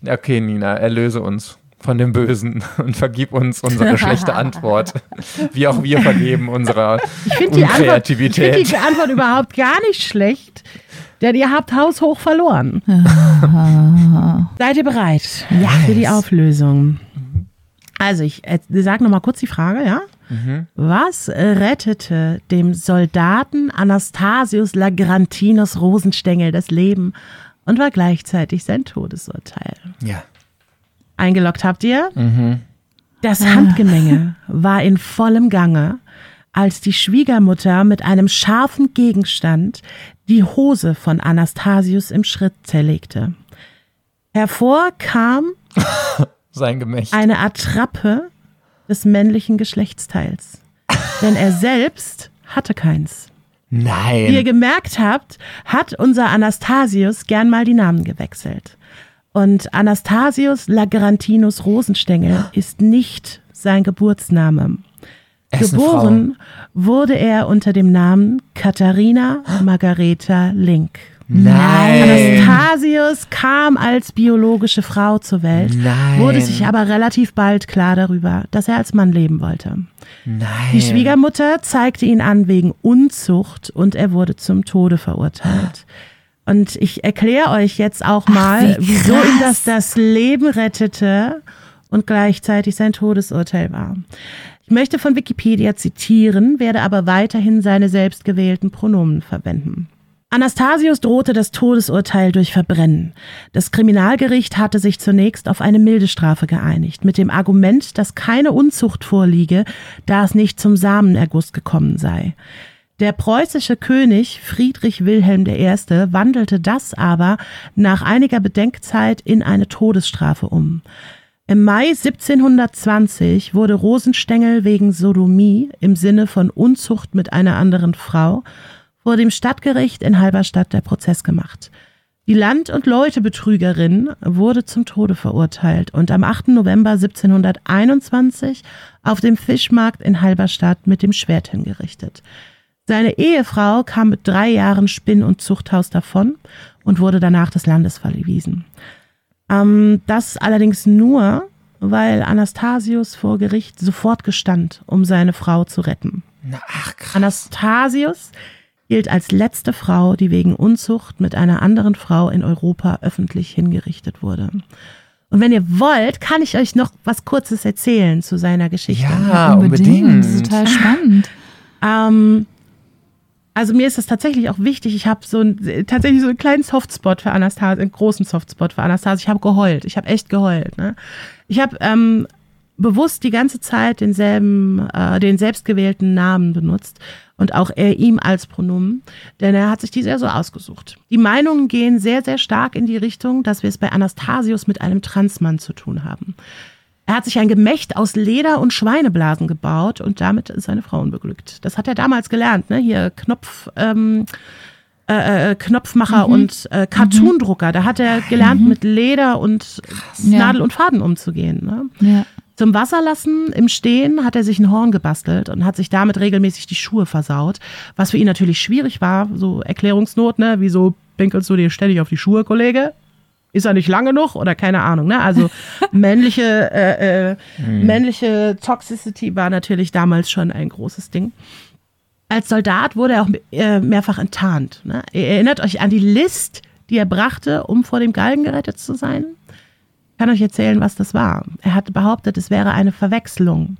okay, Nina, erlöse uns von dem Bösen *laughs* und vergib uns unsere schlechte Antwort, *laughs* wie auch wir vergeben unserer Ich finde die, Antwort, ich find Unkreativität. die Antwort überhaupt gar nicht schlecht, denn ihr habt haushoch verloren. *laughs* Seid ihr bereit ja. für die Auflösung? Also, ich äh, sage nochmal kurz die Frage, ja? Was rettete dem Soldaten Anastasius Lagrantinus Rosenstengel das Leben und war gleichzeitig sein Todesurteil? Ja. Eingeloggt habt ihr? Das Handgemenge war in vollem Gange, als die Schwiegermutter mit einem scharfen Gegenstand die Hose von Anastasius im Schritt zerlegte. Hervor kam *laughs* Sein Gemächt. eine Attrappe des männlichen Geschlechtsteils. Denn er selbst hatte keins. Wie ihr Nein. gemerkt habt, hat unser Anastasius gern mal die Namen gewechselt. Und Anastasius Lagrantinus Rosenstengel ist nicht sein Geburtsname. Geboren wurde er unter dem Namen Katharina Margareta Link. Nein. Anastasius kam als biologische Frau zur Welt, Nein. wurde sich aber relativ bald klar darüber, dass er als Mann leben wollte. Nein. Die Schwiegermutter zeigte ihn an wegen Unzucht und er wurde zum Tode verurteilt. Und ich erkläre euch jetzt auch mal, wie wieso ihm das das Leben rettete und gleichzeitig sein Todesurteil war. Ich möchte von Wikipedia zitieren, werde aber weiterhin seine selbstgewählten Pronomen verwenden. Anastasius drohte das Todesurteil durch Verbrennen. Das Kriminalgericht hatte sich zunächst auf eine milde Strafe geeinigt, mit dem Argument, dass keine Unzucht vorliege, da es nicht zum Samenerguss gekommen sei. Der preußische König Friedrich Wilhelm I. wandelte das aber nach einiger Bedenkzeit in eine Todesstrafe um. Im Mai 1720 wurde Rosenstengel wegen Sodomie im Sinne von Unzucht mit einer anderen Frau vor dem Stadtgericht in Halberstadt der Prozess gemacht. Die Land- und Leutebetrügerin wurde zum Tode verurteilt und am 8. November 1721 auf dem Fischmarkt in Halberstadt mit dem Schwert hingerichtet. Seine Ehefrau kam mit drei Jahren Spinn- und Zuchthaus davon und wurde danach des Landes verwiesen. Ähm, das allerdings nur, weil Anastasius vor Gericht sofort gestand, um seine Frau zu retten. Na, ach, krass. Anastasius gilt als letzte Frau, die wegen Unzucht mit einer anderen Frau in Europa öffentlich hingerichtet wurde. Und wenn ihr wollt, kann ich euch noch was Kurzes erzählen zu seiner Geschichte. Ja, unbedingt. Das ist total spannend. Ähm, also mir ist das tatsächlich auch wichtig. Ich habe so ein, tatsächlich so einen kleinen Softspot für Anastasia, einen großen Softspot für Anastasia. Ich habe geheult. Ich habe echt geheult. Ne? Ich habe ähm, bewusst die ganze Zeit denselben, äh, den selbstgewählten Namen benutzt. und auch er ihm als Pronomen, denn er hat sich die sehr so ausgesucht. Die Meinungen gehen sehr, sehr stark in die Richtung, dass wir es bei Anastasius mit einem Transmann zu tun haben. Er hat sich ein Gemächt aus Leder und Schweineblasen gebaut und damit seine Frauen beglückt. Das hat er damals gelernt, ne? Hier Knopf, ähm, äh, äh Knopfmacher mhm. und äh, Cartoon-Drucker. Da hat er gelernt, mhm. mit Leder und Krass. Nadel und Faden umzugehen. Ne? Ja. Zum Wasserlassen im Stehen hat er sich ein Horn gebastelt und hat sich damit regelmäßig die Schuhe versaut, was für ihn natürlich schwierig war, so Erklärungsnot, ne? Wieso pinkelst du dir ständig auf die Schuhe, Kollege? Ist er nicht lang genug oder keine Ahnung, ne? Also *laughs* männliche, äh, äh, hm. männliche Toxicity war natürlich damals schon ein großes Ding. Als Soldat wurde er auch äh, mehrfach enttarnt. Ne? Ihr erinnert euch an die List, die er brachte, um vor dem Galgen gerettet zu sein? kann euch erzählen, was das war. Er hat behauptet, es wäre eine Verwechslung.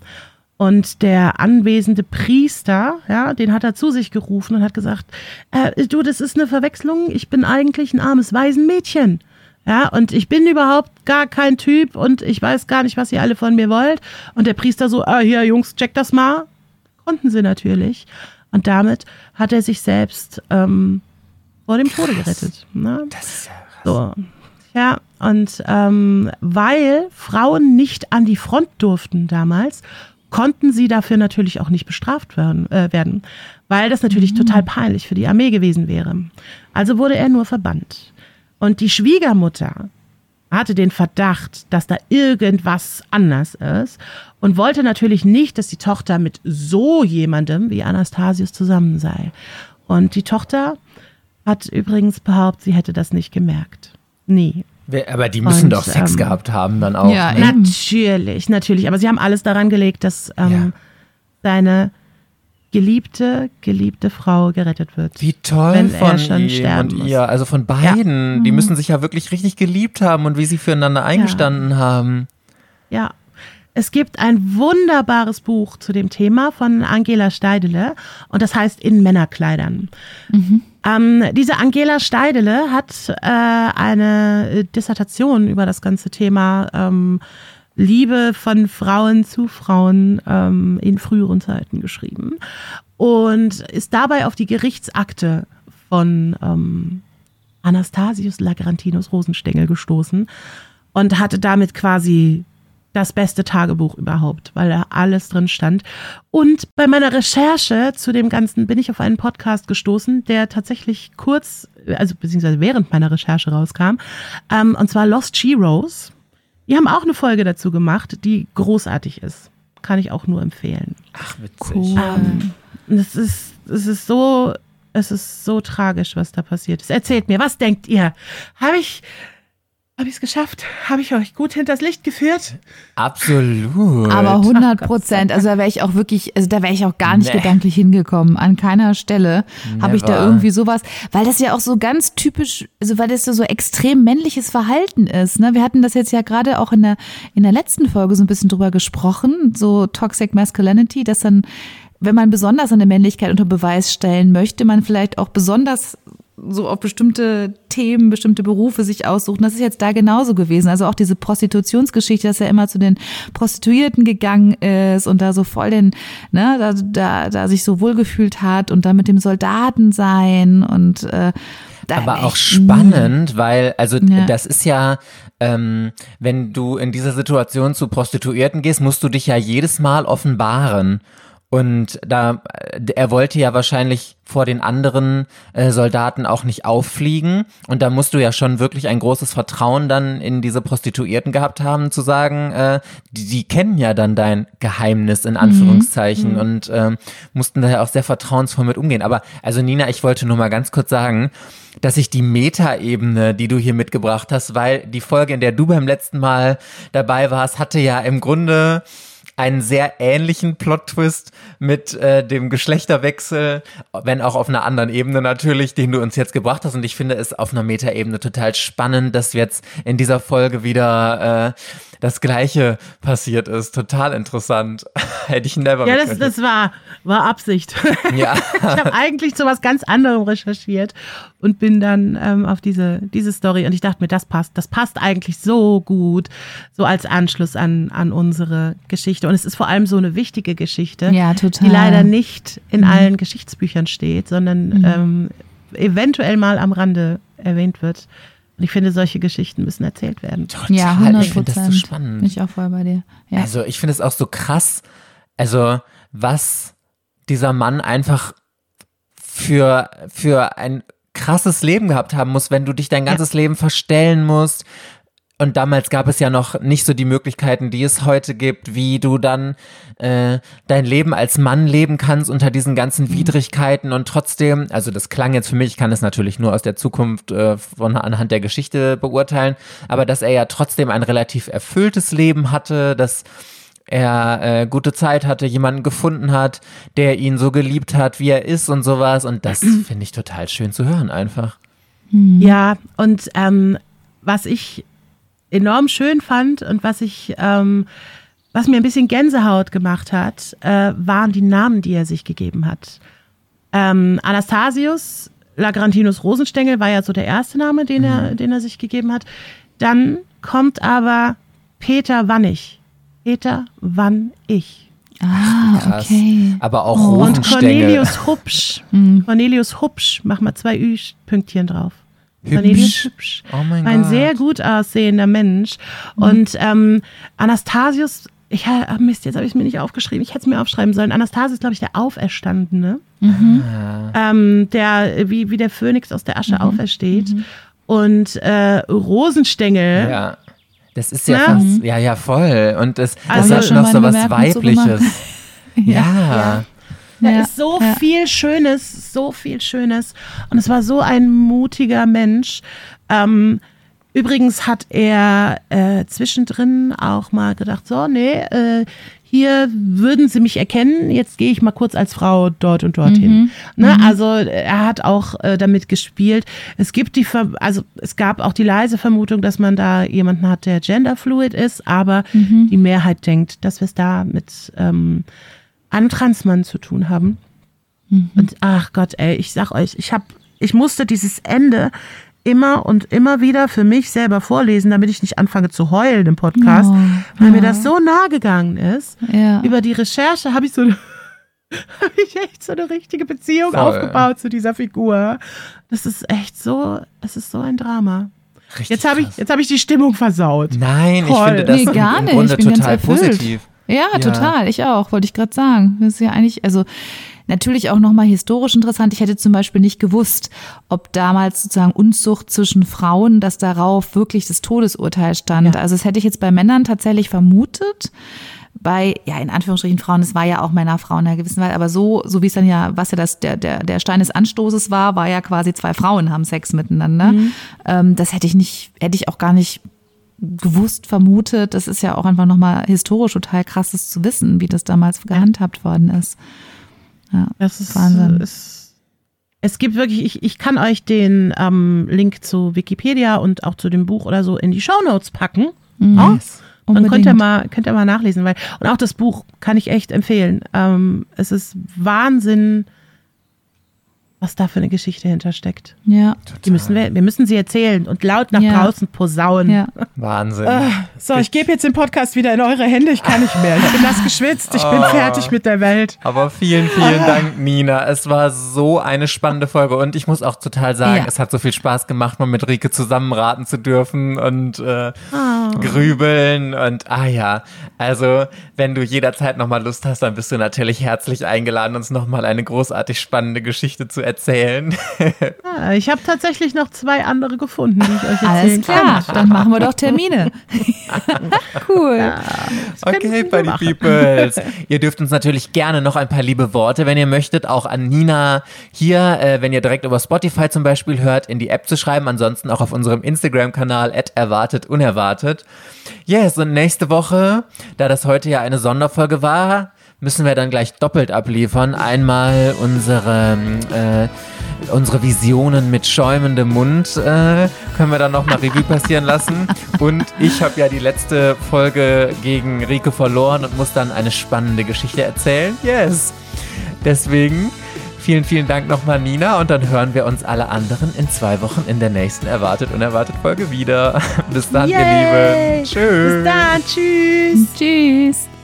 Und der anwesende Priester, ja, den hat er zu sich gerufen und hat gesagt, äh, du, das ist eine Verwechslung, ich bin eigentlich ein armes Waisenmädchen. Ja, und ich bin überhaupt gar kein Typ und ich weiß gar nicht, was ihr alle von mir wollt. Und der Priester so, ah, hier, Jungs, check das mal. Konnten sie natürlich. Und damit hat er sich selbst ähm, vor dem Tode gerettet. Ne? Das ist ja krass. So. Ja, und ähm, weil Frauen nicht an die Front durften damals, konnten sie dafür natürlich auch nicht bestraft werden, äh, werden weil das natürlich mhm. total peinlich für die Armee gewesen wäre. Also wurde er nur verbannt. Und die Schwiegermutter hatte den Verdacht, dass da irgendwas anders ist und wollte natürlich nicht, dass die Tochter mit so jemandem wie Anastasius zusammen sei. Und die Tochter hat übrigens behauptet, sie hätte das nicht gemerkt. Nie. Aber die müssen und, doch Sex ähm, gehabt haben dann auch. Ja, ne? natürlich, natürlich. Aber sie haben alles daran gelegt, dass ähm, ja. seine geliebte, geliebte Frau gerettet wird. Wie toll von ihm und ihr, also von beiden. Ja. Die mhm. müssen sich ja wirklich richtig geliebt haben und wie sie füreinander eingestanden ja. haben. Ja. Es gibt ein wunderbares Buch zu dem Thema von Angela Steidele und das heißt In Männerkleidern. Mhm. Ähm, diese Angela Steidele hat äh, eine Dissertation über das ganze Thema ähm, Liebe von Frauen zu Frauen ähm, in früheren Zeiten geschrieben und ist dabei auf die Gerichtsakte von ähm, Anastasius Lagrantinus Rosenstengel gestoßen und hatte damit quasi das beste Tagebuch überhaupt, weil da alles drin stand. Und bei meiner Recherche zu dem Ganzen bin ich auf einen Podcast gestoßen, der tatsächlich kurz, also beziehungsweise während meiner Recherche rauskam, ähm, und zwar Lost Heroes. Die haben auch eine Folge dazu gemacht, die großartig ist. Kann ich auch nur empfehlen. Ach, witzig. Cool. Ähm, es ist, es ist so, es ist so tragisch, was da passiert ist. Erzählt mir, was denkt ihr? Habe ich, habe ich es geschafft? Habe ich euch gut hinters Licht geführt? Absolut. Aber 100 Prozent. Also da wäre ich auch wirklich, also da wäre ich auch gar nicht nee. gedanklich hingekommen. An keiner Stelle habe ich da irgendwie sowas, weil das ja auch so ganz typisch, also weil das so, so extrem männliches Verhalten ist. Ne? Wir hatten das jetzt ja gerade auch in der, in der letzten Folge so ein bisschen drüber gesprochen, so Toxic Masculinity, dass dann wenn man besonders eine Männlichkeit unter Beweis stellen möchte, man vielleicht auch besonders so auf bestimmte Themen, bestimmte Berufe sich aussuchen. Das ist jetzt da genauso gewesen. Also auch diese Prostitutionsgeschichte, dass er immer zu den Prostituierten gegangen ist und da so voll den, ne, da, da, da sich so wohlgefühlt hat und dann mit dem Soldaten sein und äh, aber auch spannend, weil, also ja. das ist ja, ähm, wenn du in dieser Situation zu Prostituierten gehst, musst du dich ja jedes Mal offenbaren. Und da, er wollte ja wahrscheinlich vor den anderen äh, Soldaten auch nicht auffliegen. Und da musst du ja schon wirklich ein großes Vertrauen dann in diese Prostituierten gehabt haben, zu sagen, äh, die, die kennen ja dann dein Geheimnis in Anführungszeichen mhm. und ähm, mussten daher auch sehr vertrauensvoll mit umgehen. Aber also Nina, ich wollte nur mal ganz kurz sagen, dass ich die Metaebene, die du hier mitgebracht hast, weil die Folge, in der du beim letzten Mal dabei warst, hatte ja im Grunde einen sehr ähnlichen Plot-Twist mit äh, dem Geschlechterwechsel, wenn auch auf einer anderen Ebene natürlich, den du uns jetzt gebracht hast. Und ich finde es auf einer Metaebene total spannend, dass jetzt in dieser Folge wieder äh, das Gleiche passiert ist. Total interessant. *laughs* Hätte ich never Ja, das, das war, war Absicht. *laughs* Ja. ich habe eigentlich zu was ganz anderem recherchiert und bin dann ähm, auf diese, diese Story und ich dachte mir, das passt, das passt eigentlich so gut, so als Anschluss an, an unsere Geschichte. Und es ist vor allem so eine wichtige Geschichte, Ja, total. die leider nicht in allen Geschichtsbüchern steht, sondern ähm, eventuell mal am Rande erwähnt wird. Und ich finde, solche Geschichten müssen erzählt werden. Total. Ja, 100 Ich finde das so spannend. Bin ich auch voll bei dir. Ja. Also ich finde es auch so krass, also was dieser Mann einfach für, für ein krasses Leben gehabt haben muss, wenn du dich dein ganzes Leben verstellen musst. Und damals gab es ja noch nicht so die Möglichkeiten, die es heute gibt, wie du dann äh, dein Leben als Mann leben kannst unter diesen ganzen Widrigkeiten und trotzdem, also das klang jetzt für mich, ich kann es natürlich nur aus der Zukunft äh, von anhand der Geschichte beurteilen, aber dass er ja trotzdem ein relativ erfülltes Leben hatte, dass er äh, gute Zeit hatte, jemanden gefunden hat, der ihn so geliebt hat, wie er ist und sowas. Und das *clears throat* finde ich total schön zu hören einfach. Ja, und ähm, was ich enorm schön fand und was ich, ähm, was mir ein bisschen Gänsehaut gemacht hat, äh, waren die Namen, die er sich gegeben hat. Ähm, Anastasius Lagrantinus Rosenstengel war ja so der erste Name, den er, den er sich gegeben hat. Dann kommt aber Peter Wannig. Peter Wannig. ah, Krass. okay. Aber auch Und Rosenstängel. Cornelius Hupsch. *laughs* Cornelius Hupsch. Mach mal zwei Ü-Pünktchen drauf. Cornelius Hübsch. Oh mein Ein Gott. sehr gut aussehender Mensch. Und ähm, Anastasius, ich ah, Mist, jetzt habe ich es mir nicht aufgeschrieben. Ich hätte es mir aufschreiben sollen. Anastasius, glaube ich, der Auferstandene. Ähm, der, wie, wie der Phönix aus der Asche aufersteht. Und äh, Rosenstengel. Ja. Das ist ja Ne? fast, ja, ja, voll. Und das, das Also hat schon noch so was Weibliches. *laughs* ja. Da Ja, ist so ja. viel Schönes, so viel Schönes. Und es war so ein mutiger Mensch. Ähm, übrigens hat er äh, zwischendrin auch mal gedacht, so, nee, äh, hier würden sie mich erkennen, jetzt gehe ich mal kurz als Frau dort und dorthin. Ne? Also er hat auch äh, damit gespielt. Es gibt die, Ver also es gab auch die leise Vermutung, dass man da jemanden hat, der genderfluid ist, aber die Mehrheit denkt, dass wir es da mit ähm, einem Transmann zu tun haben. Und ach Gott, ey, ich sag euch, ich hab, ich musste dieses Ende immer und immer wieder für mich selber vorlesen, damit ich nicht anfange zu heulen im Podcast, Oh, weil mir das so nah gegangen ist. Ja. Über die Recherche habe ich so *laughs* habe ich echt so eine richtige Beziehung Voll. aufgebaut zu dieser Figur. Das ist echt so, es ist so ein Drama. Richtig Jetzt habe ich, jetzt habe ich die Stimmung versaut. Nein, ich Voll. finde das Nee, im- gar im nicht. Grunde Ich bin ganz total erfüllt. positiv. Ja, Ja. total. Ich auch, wollte ich gerade sagen. Das ist ja eigentlich, also natürlich auch nochmal historisch interessant. Ich hätte zum Beispiel nicht gewusst, ob damals sozusagen Unzucht zwischen Frauen, dass darauf wirklich das Todesurteil stand. Ja. Also das hätte ich jetzt bei Männern tatsächlich vermutet. Bei, ja, in Anführungsstrichen Frauen, es war ja auch Männer, Frauen in einer gewissen Weise, aber so, so wie es dann ja, was ja das, der, der, der Stein des Anstoßes war, war ja quasi zwei Frauen haben Sex miteinander. Ähm, das hätte ich nicht, hätte ich auch gar nicht gewusst, vermutet. Das ist ja auch einfach nochmal historisch total krasses zu wissen, wie das damals gehandhabt worden ist. Ja, Das ist, Wahnsinn. äh, Es, es gibt wirklich, ich, ich kann euch den ähm, Link zu Wikipedia und auch zu dem Buch oder so in die Shownotes packen. Ja? Dann könnt ihr, mal, könnt ihr mal nachlesen, weil, und auch das Buch kann ich echt empfehlen. Ähm, es ist Wahnsinn, was da für eine Geschichte hintersteckt. Ja, Die müssen wir, wir müssen sie erzählen und laut nach Ja. draußen posaunen. ja. Wahnsinn. So, ich gebe jetzt den Podcast wieder in eure Hände. Ich kann nicht mehr. Ich bin nass geschwitzt. Ich bin Oh. fertig mit der Welt. Aber vielen, vielen Dank, Nina. Es war so eine spannende Folge und ich muss auch total sagen, Ja. es hat so viel Spaß gemacht, mal mit Rike zusammenraten zu dürfen und äh, Ah. grübeln und ah ja. Also, wenn du jederzeit nochmal Lust hast, dann bist du natürlich herzlich eingeladen, uns nochmal eine großartig spannende Geschichte zu erzählen. Ja, *laughs* ich habe tatsächlich noch zwei andere gefunden, die ich euch erzählen Alles klar, kann. dann machen wir doch Termine. *laughs* cool. Okay, Sie Buddy. Peoples. *laughs* ihr dürft uns natürlich gerne noch ein paar liebe Worte, wenn ihr möchtet, auch an Nina hier, äh, wenn ihr direkt über Spotify zum Beispiel hört, in die App zu schreiben. Ansonsten auch auf unserem Instagram-Kanal erwartet unerwartet. Yes, und nächste Woche, da das heute ja eine Sonderfolge war, müssen wir dann gleich doppelt abliefern. Einmal unsere, äh, unsere Visionen mit schäumendem Mund äh, können wir dann nochmal Revue passieren lassen. Und ich habe ja die letzte Folge gegen Rike verloren und muss dann eine spannende Geschichte erzählen. Yes. Deswegen vielen, vielen Dank nochmal, Nina. Und dann hören wir uns alle anderen in zwei Wochen in der nächsten Erwartet Unerwartet Folge wieder. *laughs* Bis dann, Yay. ihr Lieben. Tschüss. Bis dann, tschüss. Tschüss.